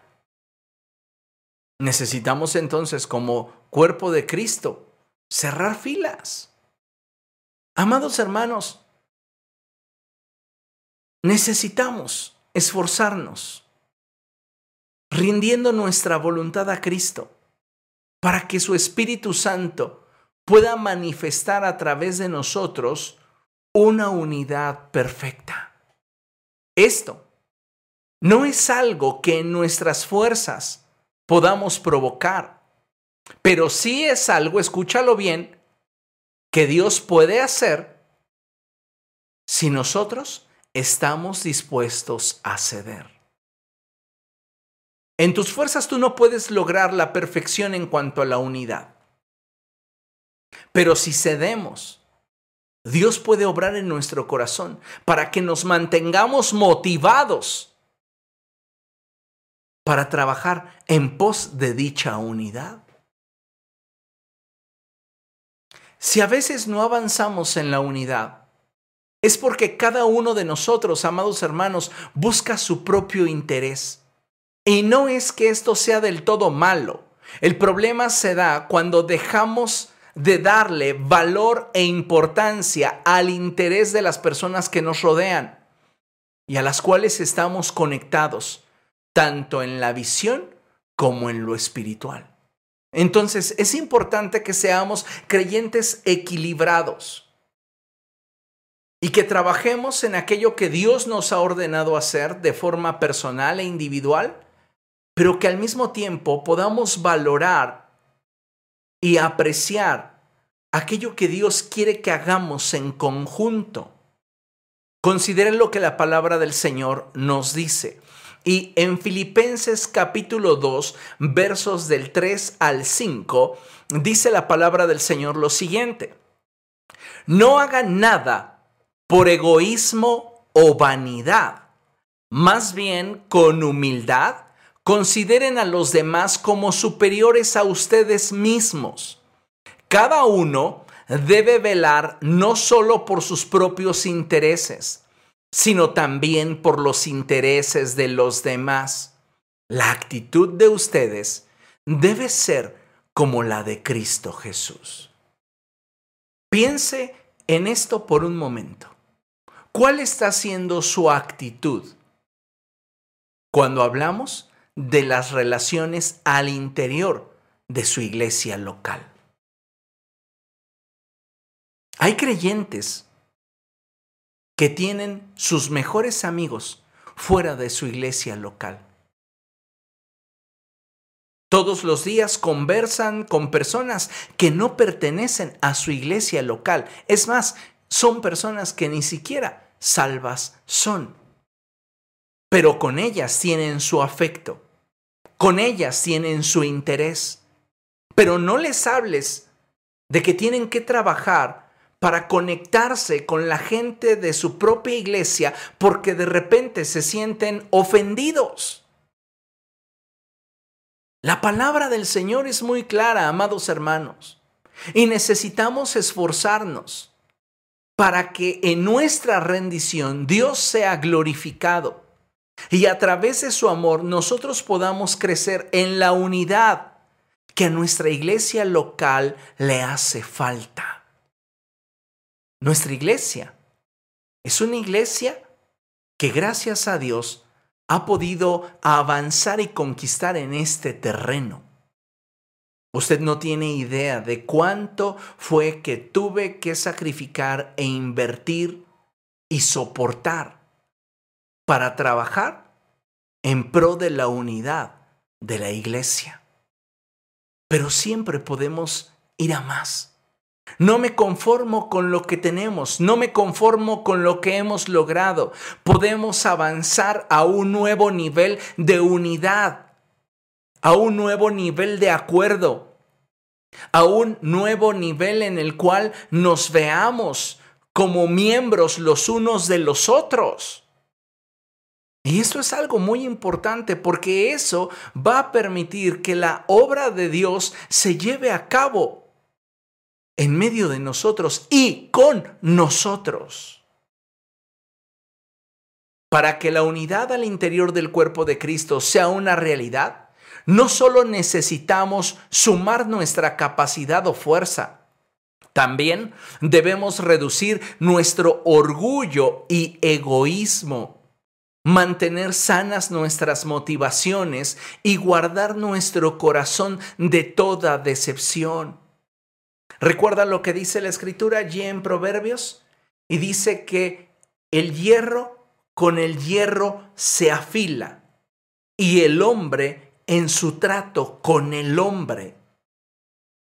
Necesitamos entonces como cuerpo de Cristo cerrar filas. Amados hermanos, necesitamos esforzarnos, rindiendo nuestra voluntad a Cristo, para que su Espíritu Santo pueda manifestar a través de nosotros una unidad perfecta. Esto no es algo que en nuestras fuerzas podamos provocar, pero sí es algo, escúchalo bien, que Dios puede hacer si nosotros estamos dispuestos a ceder. En tus fuerzas tú no puedes lograr la perfección en cuanto a la unidad. Pero si cedemos, Dios puede obrar en nuestro corazón para que nos mantengamos motivados para trabajar en pos de dicha unidad. Si a veces no avanzamos en la unidad, es porque cada uno de nosotros, amados hermanos, busca su propio interés. Y no es que esto sea del todo malo. El problema se da cuando dejamos de darle valor e importancia al interés de las personas que nos rodean y a las cuales estamos conectados, tanto en la visión como en lo espiritual. Entonces es importante que seamos creyentes equilibrados y que trabajemos en aquello que Dios nos ha ordenado hacer de forma personal e individual, pero que al mismo tiempo podamos valorar y apreciar aquello que Dios quiere que hagamos en conjunto. Consideren lo que la palabra del Señor nos dice. Y en Filipenses capítulo 2, versos del 3 al 5, dice la palabra del Señor lo siguiente. No hagan nada por egoísmo o vanidad. Más bien, con humildad, consideren a los demás como superiores a ustedes mismos. Cada uno debe velar no solo por sus propios intereses, sino también por los intereses de los demás. La actitud de ustedes debe ser como la de Cristo Jesús. Piense en esto por un momento. ¿Cuál está siendo su actitud cuando hablamos de las relaciones al interior de su iglesia local? Hay creyentes que tienen sus mejores amigos fuera de su iglesia local. Todos los días conversan con personas que no pertenecen a su iglesia local. Es más, son personas que ni siquiera salvas son. Pero con ellas tienen su afecto, con ellas tienen su interés. Pero no les hables de que tienen que trabajar para conectarse con la gente de su propia iglesia porque de repente se sienten ofendidos. La palabra del Señor es muy clara, amados hermanos, y necesitamos esforzarnos para que en nuestra rendición Dios sea glorificado y a través de su amor nosotros podamos crecer en la unidad que a nuestra iglesia local le hace falta. Nuestra iglesia es una iglesia que gracias a Dios ha podido avanzar y conquistar en este terreno. Usted no tiene idea de cuánto fue que tuve que sacrificar e invertir y soportar para trabajar en pro de la unidad de la iglesia. Pero siempre podemos ir a más. No me conformo con lo que tenemos, no me conformo con lo que hemos logrado. Podemos avanzar a un nuevo nivel de unidad, a un nuevo nivel de acuerdo, a un nuevo nivel en el cual nos veamos como miembros los unos de los otros. Y esto es algo muy importante porque eso va a permitir que la obra de Dios se lleve a cabo en medio de nosotros y con nosotros. Para que la unidad al interior del cuerpo de Cristo sea una realidad, no solo necesitamos sumar nuestra capacidad o fuerza, también debemos reducir nuestro orgullo y egoísmo, mantener sanas nuestras motivaciones y guardar nuestro corazón de toda decepción. Recuerda lo que dice la escritura allí en Proverbios y dice que el hierro con el hierro se afila y el hombre en su trato con el hombre.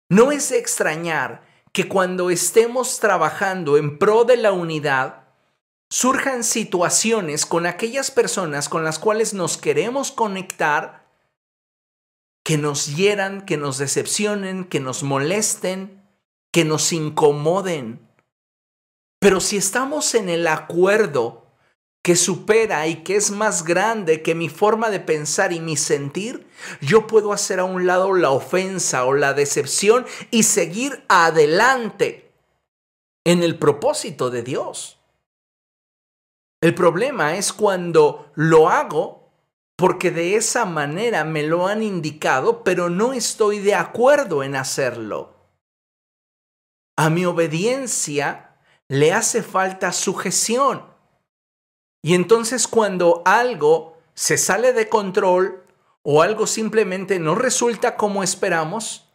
No es extrañar que cuando estemos trabajando en pro de la unidad, surjan situaciones con aquellas personas con las cuales nos queremos conectar, que nos hieran, que nos decepcionen, que nos molesten, que nos incomoden. Pero si estamos en el acuerdo que supera y que es más grande que mi forma de pensar y mi sentir, yo puedo hacer a un lado la ofensa o la decepción y seguir adelante en el propósito de Dios. El problema es cuando lo hago porque de esa manera me lo han indicado, pero no estoy de acuerdo en hacerlo. A mi obediencia le hace falta sujeción. Y entonces cuando algo se sale de control o algo simplemente no resulta como esperamos,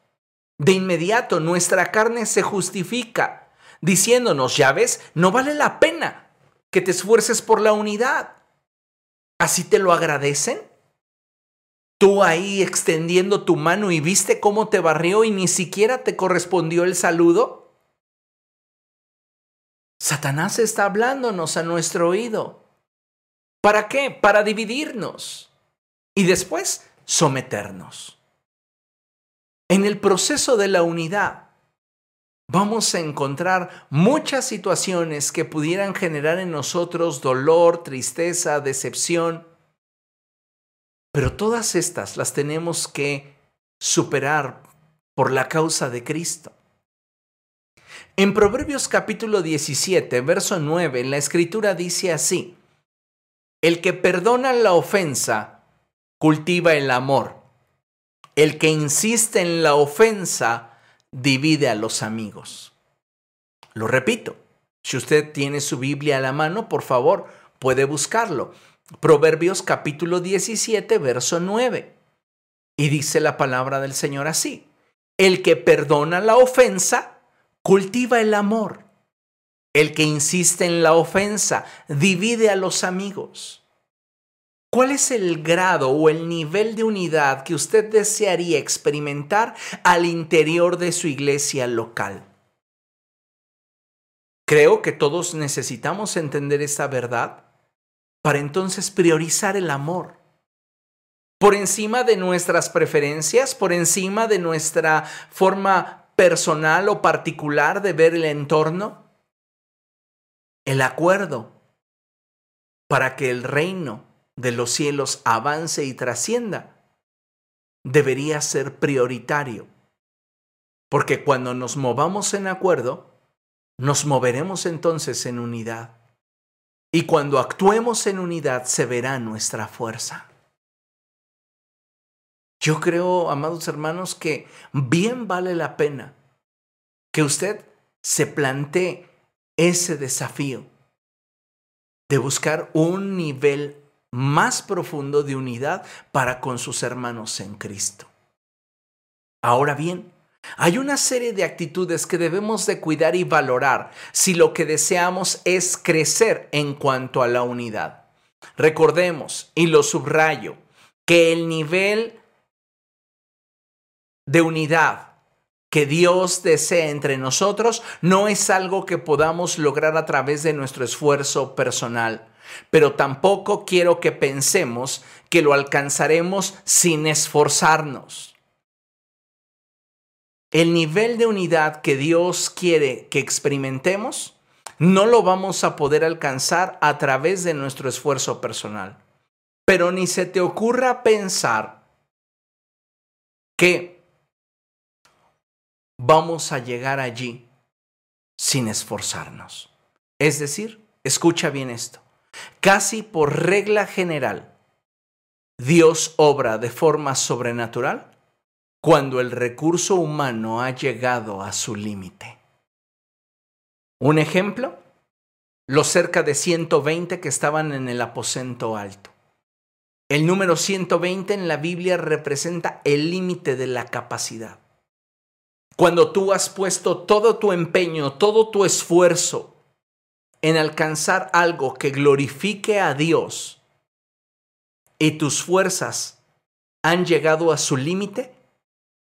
de inmediato nuestra carne se justifica diciéndonos, ya ves, no vale la pena que te esfuerces por la unidad. ¿Así te lo agradecen? Tú ahí extendiendo tu mano y viste cómo te barrió y ni siquiera te correspondió el saludo. Satanás está hablándonos a nuestro oído. ¿Para qué? Para dividirnos y después someternos. En el proceso de la unidad vamos a encontrar muchas situaciones que pudieran generar en nosotros dolor, tristeza, decepción, pero todas estas las tenemos que superar por la causa de Cristo. En Proverbios capítulo 17, verso 9, la escritura dice así, El que perdona la ofensa, cultiva el amor. El que insiste en la ofensa, divide a los amigos. Lo repito, si usted tiene su Biblia a la mano, por favor, puede buscarlo. Proverbios capítulo 17, verso 9. Y dice la palabra del Señor así, el que perdona la ofensa, cultiva el amor. El que insiste en la ofensa divide a los amigos. ¿Cuál es el grado o el nivel de unidad que usted desearía experimentar al interior de su iglesia local? Creo que todos necesitamos entender esta verdad para entonces priorizar el amor. Por encima de nuestras preferencias, por encima de nuestra forma personal o particular de ver el entorno, el acuerdo para que el reino de los cielos avance y trascienda debería ser prioritario. Porque cuando nos movamos en acuerdo, nos moveremos entonces en unidad. Y cuando actuemos en unidad se verá nuestra fuerza. Yo creo, amados hermanos, que bien vale la pena que usted se plantee ese desafío de buscar un nivel más profundo de unidad para con sus hermanos en Cristo. Ahora bien, hay una serie de actitudes que debemos de cuidar y valorar si lo que deseamos es crecer en cuanto a la unidad. Recordemos, y lo subrayo, que el nivel de unidad que Dios desea entre nosotros no es algo que podamos lograr a través de nuestro esfuerzo personal, pero tampoco quiero que pensemos que lo alcanzaremos sin esforzarnos. El nivel de unidad que Dios quiere que experimentemos no lo vamos a poder alcanzar a través de nuestro esfuerzo personal. Pero ni se te ocurra pensar que vamos a llegar allí sin esforzarnos. Es decir, escucha bien esto, casi por regla general, Dios obra de forma sobrenatural cuando el recurso humano ha llegado a su límite. Un ejemplo, los cerca de 120 que estaban en el aposento alto. El número 120 en la Biblia representa el límite de la capacidad. Cuando tú has puesto todo tu empeño, todo tu esfuerzo en alcanzar algo que glorifique a Dios y tus fuerzas han llegado a su límite,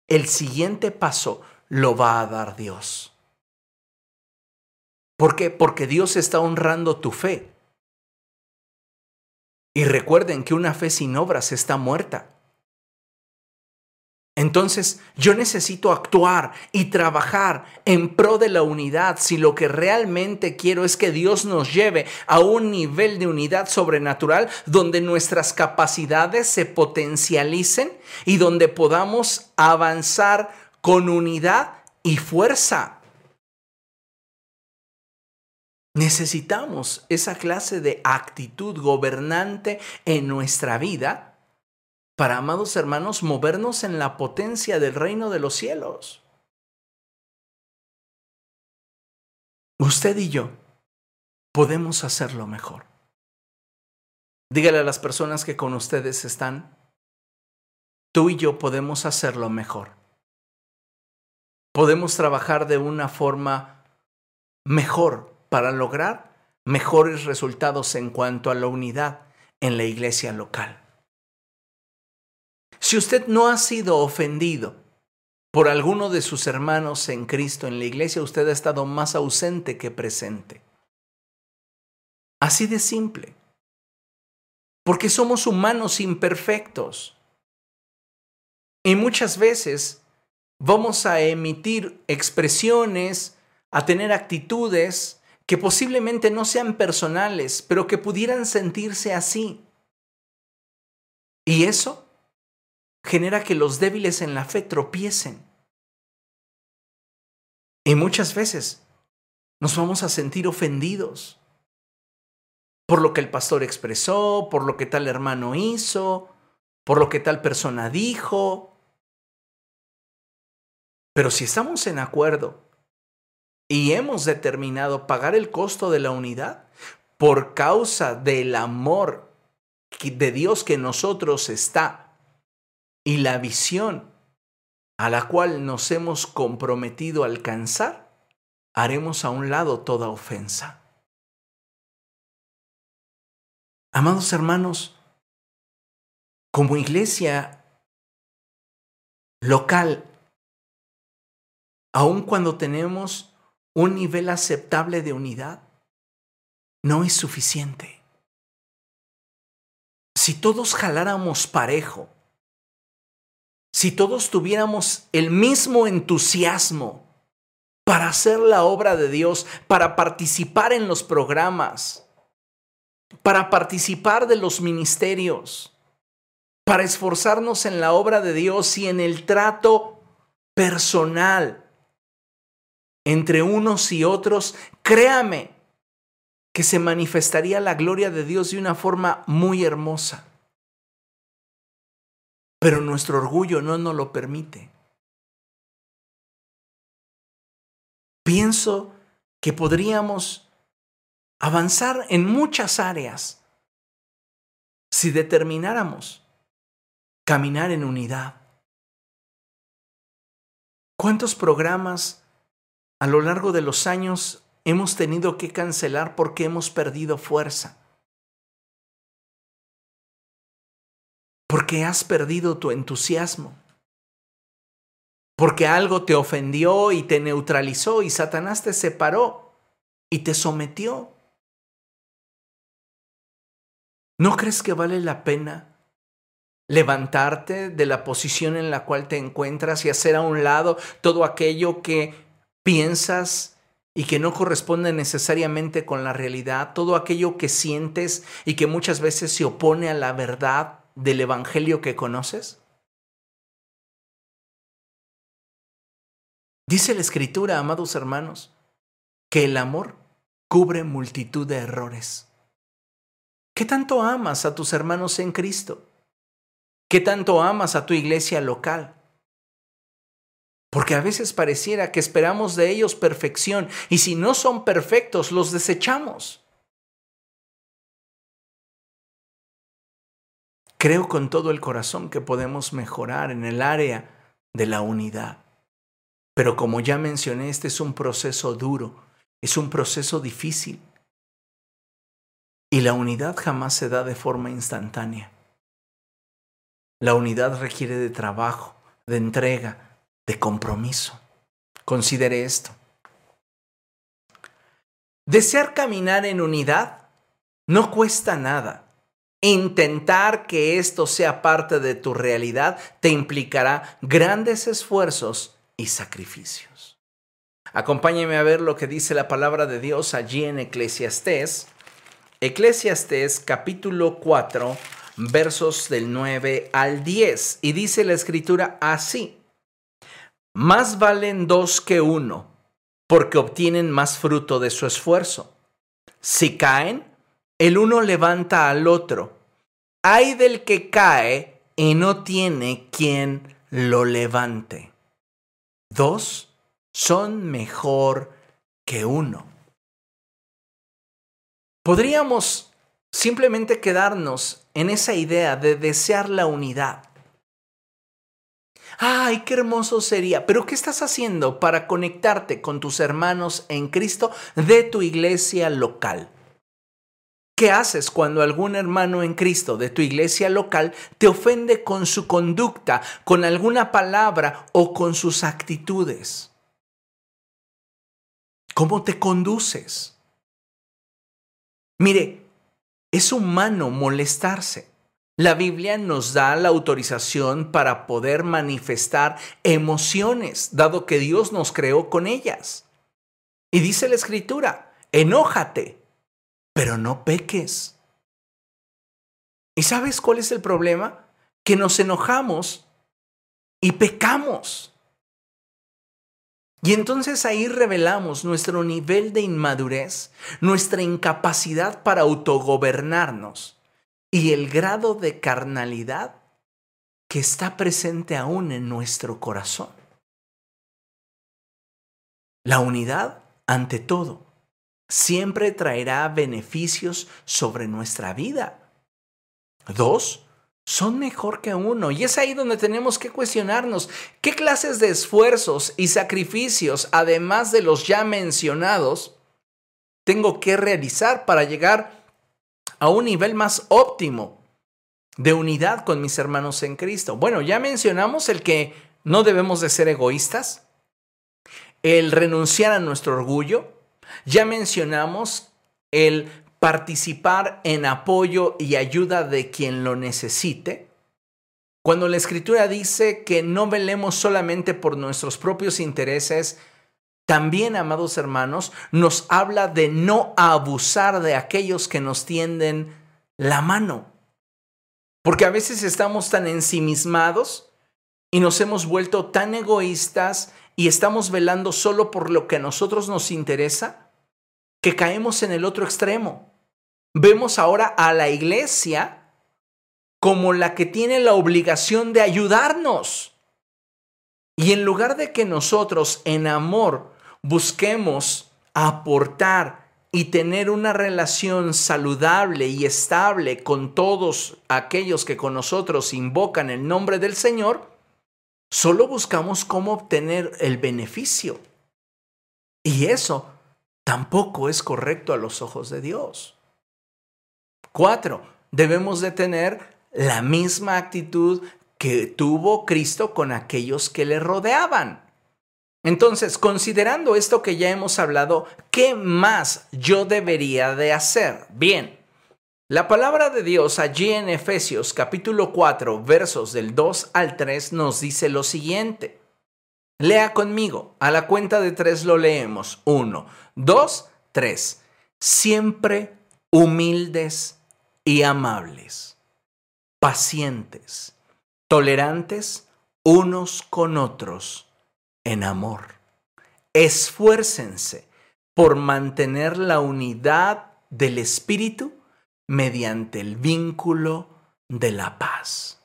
el siguiente paso lo va a dar Dios. ¿Por qué? Porque Dios está honrando tu fe. Y recuerden que una fe sin obras está muerta. Entonces yo necesito actuar y trabajar en pro de la unidad si lo que realmente quiero es que Dios nos lleve a un nivel de unidad sobrenatural donde nuestras capacidades se potencialicen y donde podamos avanzar con unidad y fuerza. Necesitamos esa clase de actitud gobernante en nuestra vida para, amados hermanos, movernos en la potencia del reino de los cielos. Usted y yo podemos hacerlo mejor. Dígale a las personas que con ustedes están, tú y yo podemos hacerlo mejor. Podemos trabajar de una forma mejor para lograr mejores resultados en cuanto a la unidad en la iglesia local. Si usted no ha sido ofendido por alguno de sus hermanos en Cristo en la iglesia, usted ha estado más ausente que presente. Así de simple. Porque somos humanos imperfectos. Y muchas veces vamos a emitir expresiones, a tener actitudes que posiblemente no sean personales, pero que pudieran sentirse así. Y eso genera que los débiles en la fe tropiecen. Y muchas veces nos vamos a sentir ofendidos por lo que el pastor expresó, por lo que tal hermano hizo, por lo que tal persona dijo. Pero si estamos en acuerdo y hemos determinado pagar el costo de la unidad por causa del amor de Dios que nosotros está y la visión a la cual nos hemos comprometido a alcanzar, haremos a un lado toda ofensa. Amados hermanos, como iglesia local, aun cuando tenemos un nivel aceptable de unidad, no es suficiente. Si todos jaláramos parejo, si todos tuviéramos el mismo entusiasmo para hacer la obra de Dios, para participar en los programas, para participar de los ministerios, para esforzarnos en la obra de Dios y en el trato personal entre unos y otros, créame que se manifestaría la gloria de Dios de una forma muy hermosa. Pero nuestro orgullo no nos lo permite. Pienso que podríamos avanzar en muchas áreas si determináramos caminar en unidad. ¿Cuántos programas a lo largo de los años hemos tenido que cancelar porque hemos perdido fuerza? Porque has perdido tu entusiasmo. Porque algo te ofendió y te neutralizó y Satanás te separó y te sometió. ¿No crees que vale la pena levantarte de la posición en la cual te encuentras y hacer a un lado todo aquello que piensas y que no corresponde necesariamente con la realidad, todo aquello que sientes y que muchas veces se opone a la verdad del Evangelio que conoces? Dice la Escritura, amados hermanos, que el amor cubre multitud de errores. ¿Qué tanto amas a tus hermanos en Cristo? ¿Qué tanto amas a tu iglesia local? Porque a veces pareciera que esperamos de ellos perfección y si no son perfectos los desechamos. Creo con todo el corazón que podemos mejorar en el área de la unidad. Pero como ya mencioné, este es un proceso duro, es un proceso difícil. Y la unidad jamás se da de forma instantánea. La unidad requiere de trabajo, de entrega, de compromiso. Considere esto. Desear caminar en unidad no cuesta nada. Intentar que esto sea parte de tu realidad te implicará grandes esfuerzos y sacrificios. Acompáñeme a ver lo que dice la palabra de Dios allí en Eclesiastés Eclesiastés capítulo 4, versos del 9 al 10. Y dice la escritura así, más valen dos que uno, porque obtienen más fruto de su esfuerzo. Si caen, el uno levanta al otro. Hay del que cae y no tiene quien lo levante. Dos son mejor que uno Podríamos simplemente quedarnos en esa idea de desear la unidad. ¡Ay, qué hermoso sería! Pero ¿qué estás haciendo para conectarte con tus hermanos en Cristo de tu iglesia local? ¿Qué haces cuando algún hermano en Cristo de tu iglesia local te ofende con su conducta, con alguna palabra o con sus actitudes? ¿Cómo te conduces? Mire, es humano molestarse. La Biblia nos da la autorización para poder manifestar emociones, dado que Dios nos creó con ellas. Y dice la escritura, enójate, pero no peques. ¿Y sabes cuál es el problema? Que nos enojamos y pecamos. Y entonces ahí revelamos nuestro nivel de inmadurez, nuestra incapacidad para autogobernarnos y el grado de carnalidad que está presente aún en nuestro corazón. La unidad, ante todo, siempre traerá beneficios sobre nuestra vida. Dos, son mejor que uno. Y es ahí donde tenemos que cuestionarnos qué clases de esfuerzos y sacrificios, además de los ya mencionados, tengo que realizar para llegar a un nivel más óptimo de unidad con mis hermanos en Cristo. Bueno, ya mencionamos el que no debemos de ser egoístas, el renunciar a nuestro orgullo, ya mencionamos el participar en apoyo y ayuda de quien lo necesite. Cuando la escritura dice que no velemos solamente por nuestros propios intereses, también, amados hermanos, nos habla de no abusar de aquellos que nos tienden la mano. Porque a veces estamos tan ensimismados y nos hemos vuelto tan egoístas y estamos velando solo por lo que a nosotros nos interesa que caemos en el otro extremo vemos ahora a la iglesia como la que tiene la obligación de ayudarnos. Y en lugar de que nosotros en amor busquemos aportar y tener una relación saludable y estable con todos aquellos que con nosotros invocan el nombre del Señor, solo buscamos cómo obtener el beneficio. Y eso tampoco es correcto a los ojos de Dios. Cuatro, debemos de tener la misma actitud que tuvo Cristo con aquellos que le rodeaban. Entonces, considerando esto que ya hemos hablado, ¿qué más yo debería de hacer? Bien, la palabra de Dios allí en Efesios capítulo 4 versos del 2 al 3 nos dice lo siguiente. Lea conmigo, a la cuenta de tres lo leemos. Uno, dos, tres. Siempre humildes y amables, pacientes, tolerantes unos con otros en amor. Esfuércense por mantener la unidad del espíritu mediante el vínculo de la paz.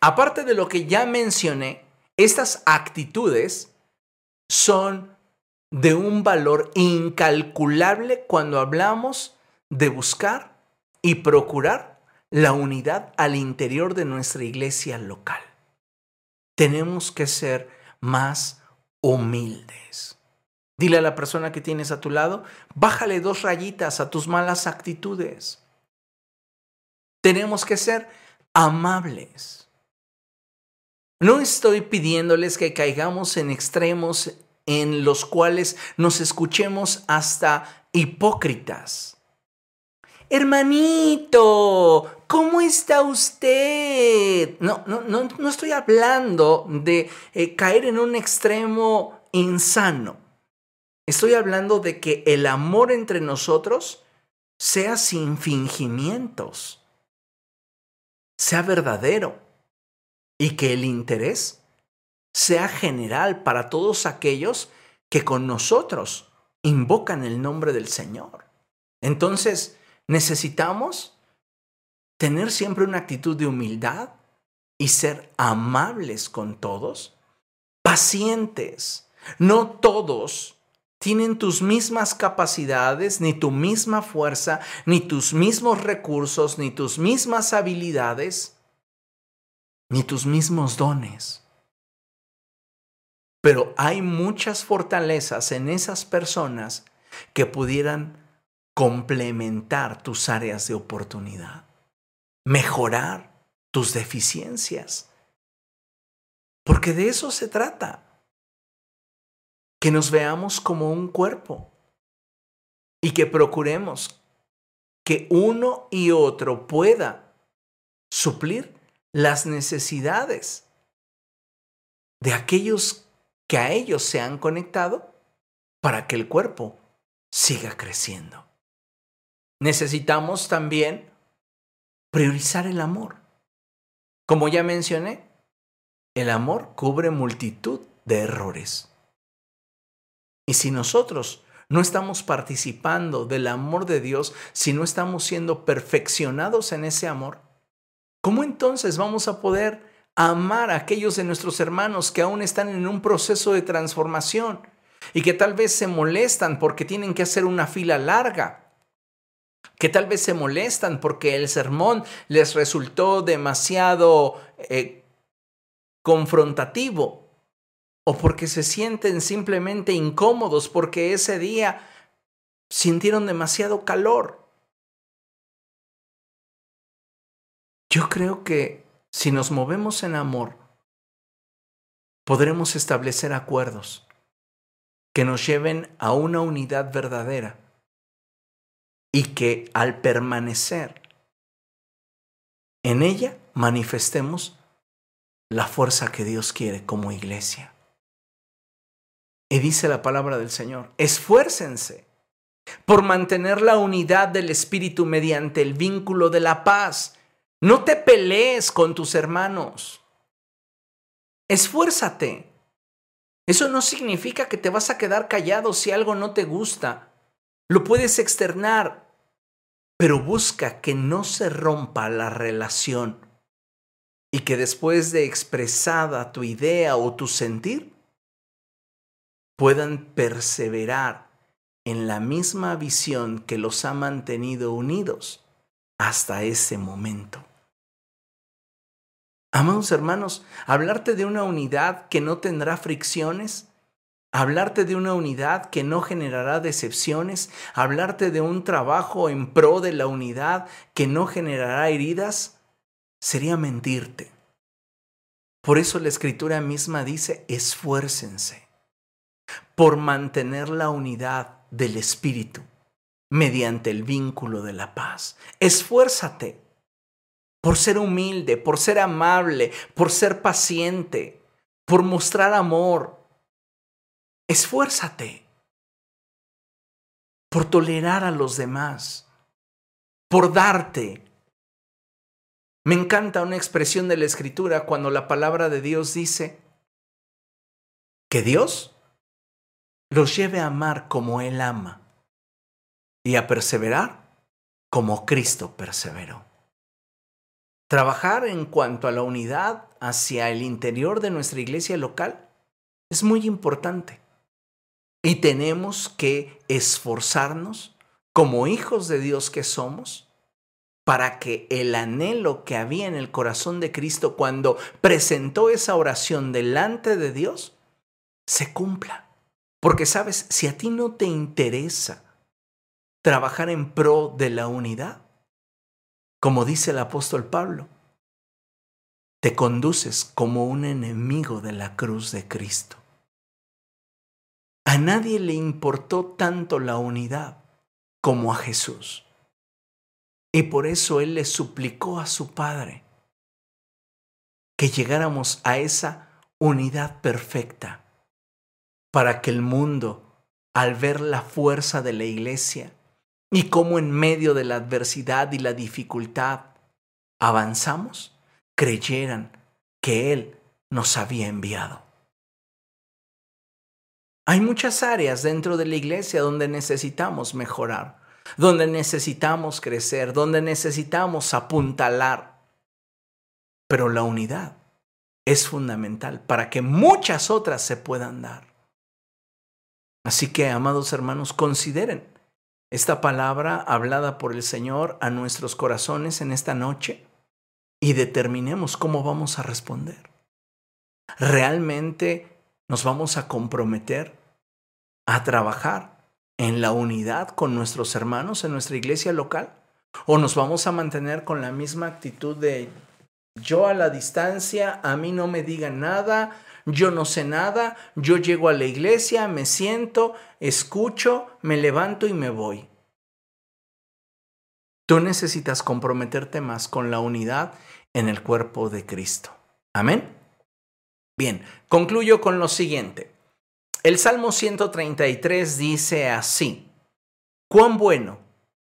Aparte de lo que ya mencioné, estas actitudes son de un valor incalculable cuando hablamos de buscar y procurar la unidad al interior de nuestra iglesia local. Tenemos que ser más humildes. Dile a la persona que tienes a tu lado, bájale dos rayitas a tus malas actitudes. Tenemos que ser amables. No estoy pidiéndoles que caigamos en extremos en los cuales nos escuchemos hasta hipócritas. Hermanito, ¿cómo está usted? No, no, no, no estoy hablando de eh, caer en un extremo insano. Estoy hablando de que el amor entre nosotros sea sin fingimientos, sea verdadero y que el interés sea general para todos aquellos que con nosotros invocan el nombre del Señor. Entonces, Necesitamos tener siempre una actitud de humildad y ser amables con todos, pacientes. No todos tienen tus mismas capacidades, ni tu misma fuerza, ni tus mismos recursos, ni tus mismas habilidades, ni tus mismos dones. Pero hay muchas fortalezas en esas personas que pudieran complementar tus áreas de oportunidad, mejorar tus deficiencias. Porque de eso se trata. Que nos veamos como un cuerpo y que procuremos que uno y otro pueda suplir las necesidades de aquellos que a ellos se han conectado para que el cuerpo siga creciendo necesitamos también priorizar el amor. Como ya mencioné, el amor cubre multitud de errores. Y si nosotros no estamos participando del amor de Dios, si no estamos siendo perfeccionados en ese amor, ¿cómo entonces vamos a poder amar a aquellos de nuestros hermanos que aún están en un proceso de transformación y que tal vez se molestan porque tienen que hacer una fila larga que tal vez se molestan porque el sermón les resultó demasiado eh, confrontativo o porque se sienten simplemente incómodos porque ese día sintieron demasiado calor. Yo creo que si nos movemos en amor, podremos establecer acuerdos que nos lleven a una unidad verdadera y que al permanecer en ella manifestemos la fuerza que Dios quiere como iglesia. Y dice la palabra del Señor, esfuércense por mantener la unidad del Espíritu mediante el vínculo de la paz. No te pelees con tus hermanos. Esfuérzate. Eso no significa que te vas a quedar callado si algo no te gusta. Lo puedes externar, pero busca que no se rompa la relación y que después de expresada tu idea o tu sentir, puedan perseverar en la misma visión que los ha mantenido unidos hasta ese momento. Amados hermanos, hablarte de una unidad que no tendrá fricciones, hablarte de una unidad que no generará decepciones, hablarte de un trabajo en pro de la unidad que no generará heridas, sería mentirte. Por eso la escritura misma dice, esfuércense por mantener la unidad del Espíritu mediante el vínculo de la paz. Esfuérzate por ser humilde, por ser amable, por ser paciente, por mostrar amor. Esfuérzate por tolerar a los demás, por darte, me encanta una expresión de la escritura cuando la palabra de Dios dice que Dios los lleve a amar como Él ama y a perseverar como Cristo perseveró. Trabajar en cuanto a la unidad hacia el interior de nuestra iglesia local es muy importante y tenemos que esforzarnos como hijos de Dios que somos para que el anhelo que había en el corazón de Cristo cuando presentó esa oración delante de Dios se cumpla. Porque sabes, si a ti no te interesa trabajar en pro de la unidad, como dice el apóstol Pablo, te conduces como un enemigo de la cruz de Cristo. A nadie le importó tanto la unidad como a Jesús. Y por eso Él le suplicó a su Padre que llegáramos a esa unidad perfecta para que el mundo, al ver la fuerza de la iglesia y cómo en medio de la adversidad y la dificultad avanzamos, creyeran que Él nos había enviado. Hay muchas áreas dentro de la iglesia donde necesitamos mejorar donde necesitamos crecer, donde necesitamos apuntalar. Pero la unidad es fundamental para que muchas otras se puedan dar. Así que, amados hermanos, consideren esta palabra hablada por el Señor a nuestros corazones en esta noche y determinemos cómo vamos a responder. ¿Realmente nos vamos a comprometer a trabajar en la unidad con nuestros hermanos en nuestra iglesia local? ¿O nos vamos a mantener con la misma actitud de yo a la distancia, a mí no me digan nada, yo no sé nada, yo llego a la iglesia, me siento, escucho, me levanto y me voy? Tú necesitas comprometerte más con la unidad en el cuerpo de Cristo. Amén. Bien, concluyo con lo siguiente. El Salmo 133 dice así, cuán bueno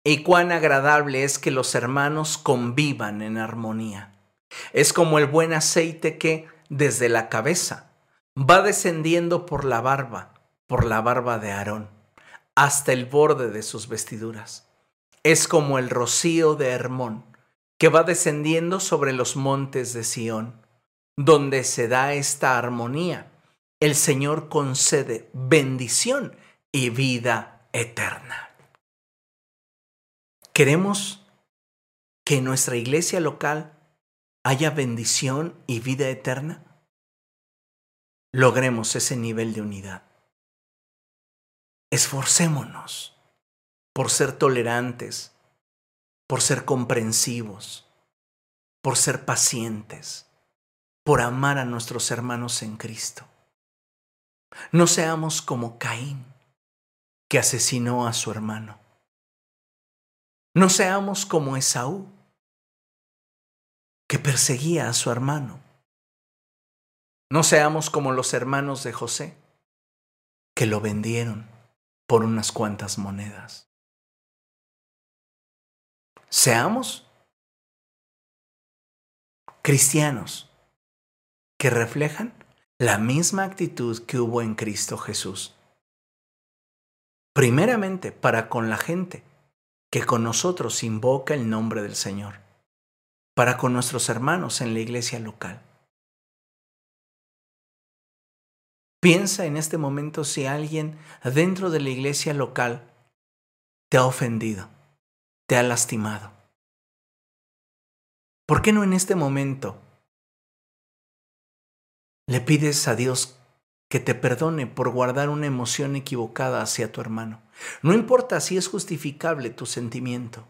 y cuán agradable es que los hermanos convivan en armonía. Es como el buen aceite que, desde la cabeza, va descendiendo por la barba, por la barba de Aarón, hasta el borde de sus vestiduras. Es como el rocío de Hermón, que va descendiendo sobre los montes de Sión, donde se da esta armonía el Señor concede bendición y vida eterna. Queremos que en nuestra iglesia local haya bendición y vida eterna. Logremos ese nivel de unidad. Esforcémonos por ser tolerantes, por ser comprensivos, por ser pacientes, por amar a nuestros hermanos en Cristo. No seamos como Caín, que asesinó a su hermano. No seamos como Esaú, que perseguía a su hermano. No seamos como los hermanos de José, que lo vendieron por unas cuantas monedas. Seamos cristianos que reflejan la misma actitud que hubo en Cristo Jesús. Primeramente para con la gente que con nosotros invoca el nombre del Señor, para con nuestros hermanos en la iglesia local. Piensa en este momento si alguien dentro de la iglesia local te ha ofendido, te ha lastimado. ¿Por qué no en este momento le pides a Dios que te perdone por guardar una emoción equivocada hacia tu hermano? No importa si es justificable tu sentimiento.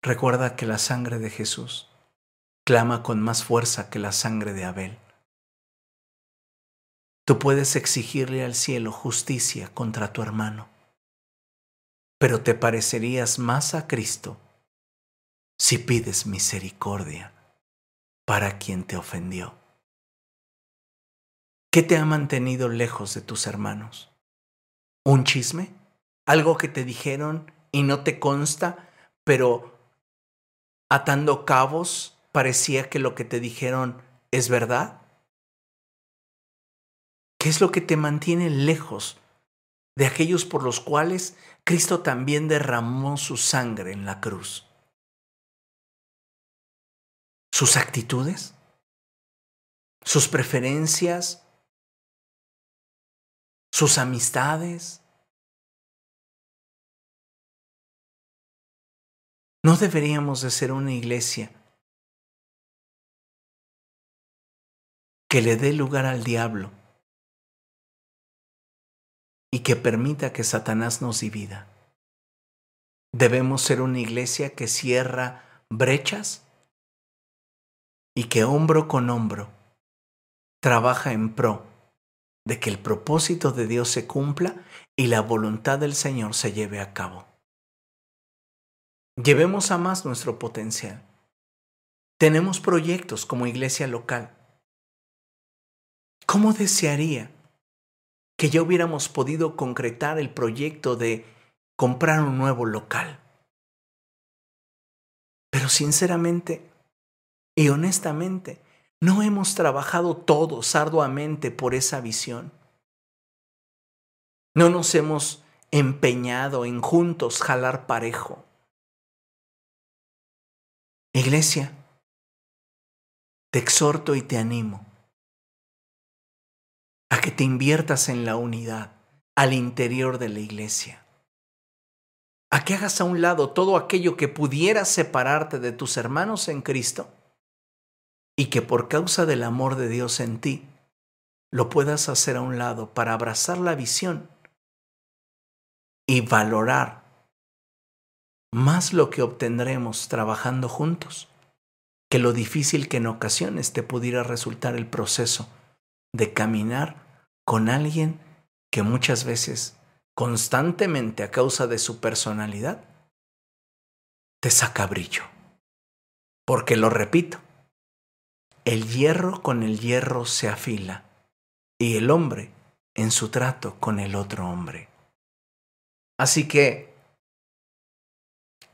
Recuerda que la sangre de Jesús clama con más fuerza que la sangre de Abel. Tú puedes exigirle al cielo justicia contra tu hermano, pero te parecerías más a Cristo si pides misericordia para quien te ofendió. ¿Qué te ha mantenido lejos de tus hermanos? ¿Un chisme? ¿Algo que te dijeron y no te consta, pero atando cabos parecía que lo que te dijeron es verdad? ¿Qué es lo que te mantiene lejos de aquellos por los cuales Cristo también derramó su sangre en la cruz? ¿Sus actitudes? ¿Sus preferencias? sus amistades. No deberíamos de ser una iglesia que le dé lugar al diablo y que permita que Satanás nos divida. Debemos ser una iglesia que cierra brechas y que hombro con hombro trabaja en pro de que el propósito de Dios se cumpla y la voluntad del Señor se lleve a cabo. Llevemos a más nuestro potencial. Tenemos proyectos como iglesia local. ¿Cómo desearía que ya hubiéramos podido concretar el proyecto de comprar un nuevo local? Pero sinceramente y honestamente, ¿No hemos trabajado todos arduamente por esa visión? ¿No nos hemos empeñado en juntos jalar parejo? Iglesia, te exhorto y te animo a que te inviertas en la unidad al interior de la iglesia. A que hagas a un lado todo aquello que pudiera separarte de tus hermanos en Cristo y que por causa del amor de Dios en ti lo puedas hacer a un lado para abrazar la visión y valorar más lo que obtendremos trabajando juntos que lo difícil que en ocasiones te pudiera resultar el proceso de caminar con alguien que muchas veces, constantemente a causa de su personalidad, te saca brillo. Porque lo repito, el hierro con el hierro se afila y el hombre en su trato con el otro hombre. Así que,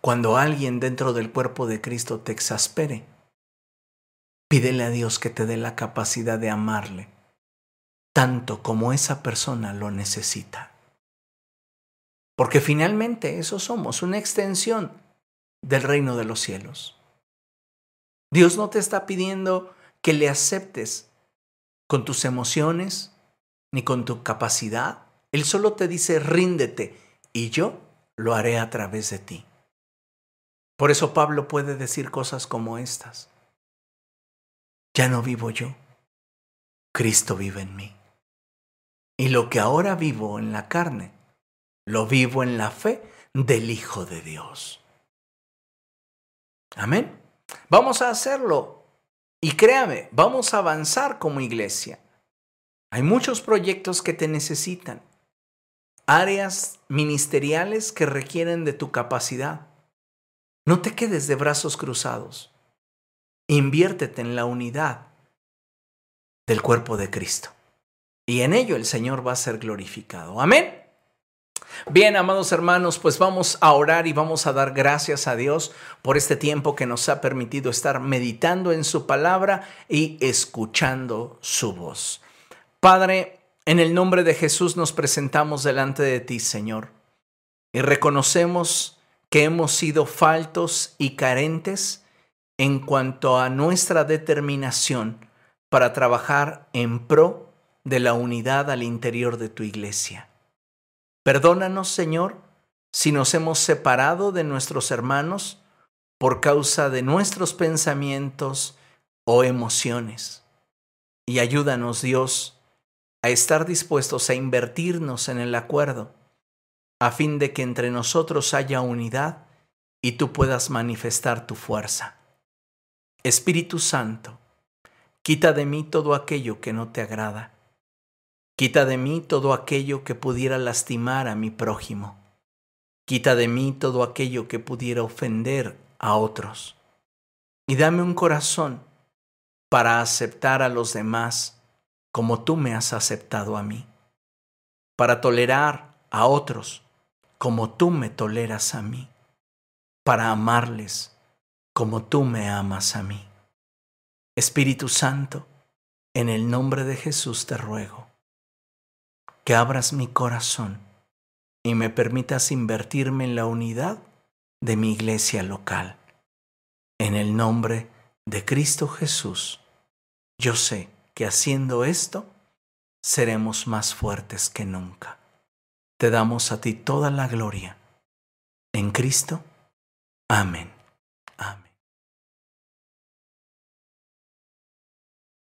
cuando alguien dentro del cuerpo de Cristo te exaspere, pídele a Dios que te dé la capacidad de amarle, tanto como esa persona lo necesita. Porque finalmente eso somos, una extensión del reino de los cielos. Dios no te está pidiendo que le aceptes con tus emociones ni con tu capacidad. Él solo te dice, ríndete, y yo lo haré a través de ti. Por eso Pablo puede decir cosas como estas. Ya no vivo yo, Cristo vive en mí. Y lo que ahora vivo en la carne, lo vivo en la fe del Hijo de Dios. Amén. Vamos a hacerlo. Y créame, vamos a avanzar como iglesia. Hay muchos proyectos que te necesitan. Áreas ministeriales que requieren de tu capacidad. No te quedes de brazos cruzados. Inviértete en la unidad del cuerpo de Cristo. Y en ello el Señor va a ser glorificado. Amén. Bien, amados hermanos, pues vamos a orar y vamos a dar gracias a Dios por este tiempo que nos ha permitido estar meditando en su palabra y escuchando su voz. Padre, en el nombre de Jesús nos presentamos delante de ti, Señor, y reconocemos que hemos sido faltos y carentes en cuanto a nuestra determinación para trabajar en pro de la unidad al interior de tu iglesia. Perdónanos, Señor, si nos hemos separado de nuestros hermanos por causa de nuestros pensamientos o emociones. Y ayúdanos, Dios, a estar dispuestos a invertirnos en el acuerdo a fin de que entre nosotros haya unidad y tú puedas manifestar tu fuerza. Espíritu Santo, quita de mí todo aquello que no te agrada. Quita de mí todo aquello que pudiera lastimar a mi prójimo. Quita de mí todo aquello que pudiera ofender a otros. Y dame un corazón para aceptar a los demás como tú me has aceptado a mí. Para tolerar a otros como tú me toleras a mí, para amarles como tú me amas a mí. Espíritu Santo, en el nombre de Jesús te ruego que abras mi corazón y me permitas invertirme en la unidad de mi iglesia local. En el nombre de Cristo Jesús, yo sé que haciendo esto seremos más fuertes que nunca te damos a ti toda la gloria. En Cristo. Amén.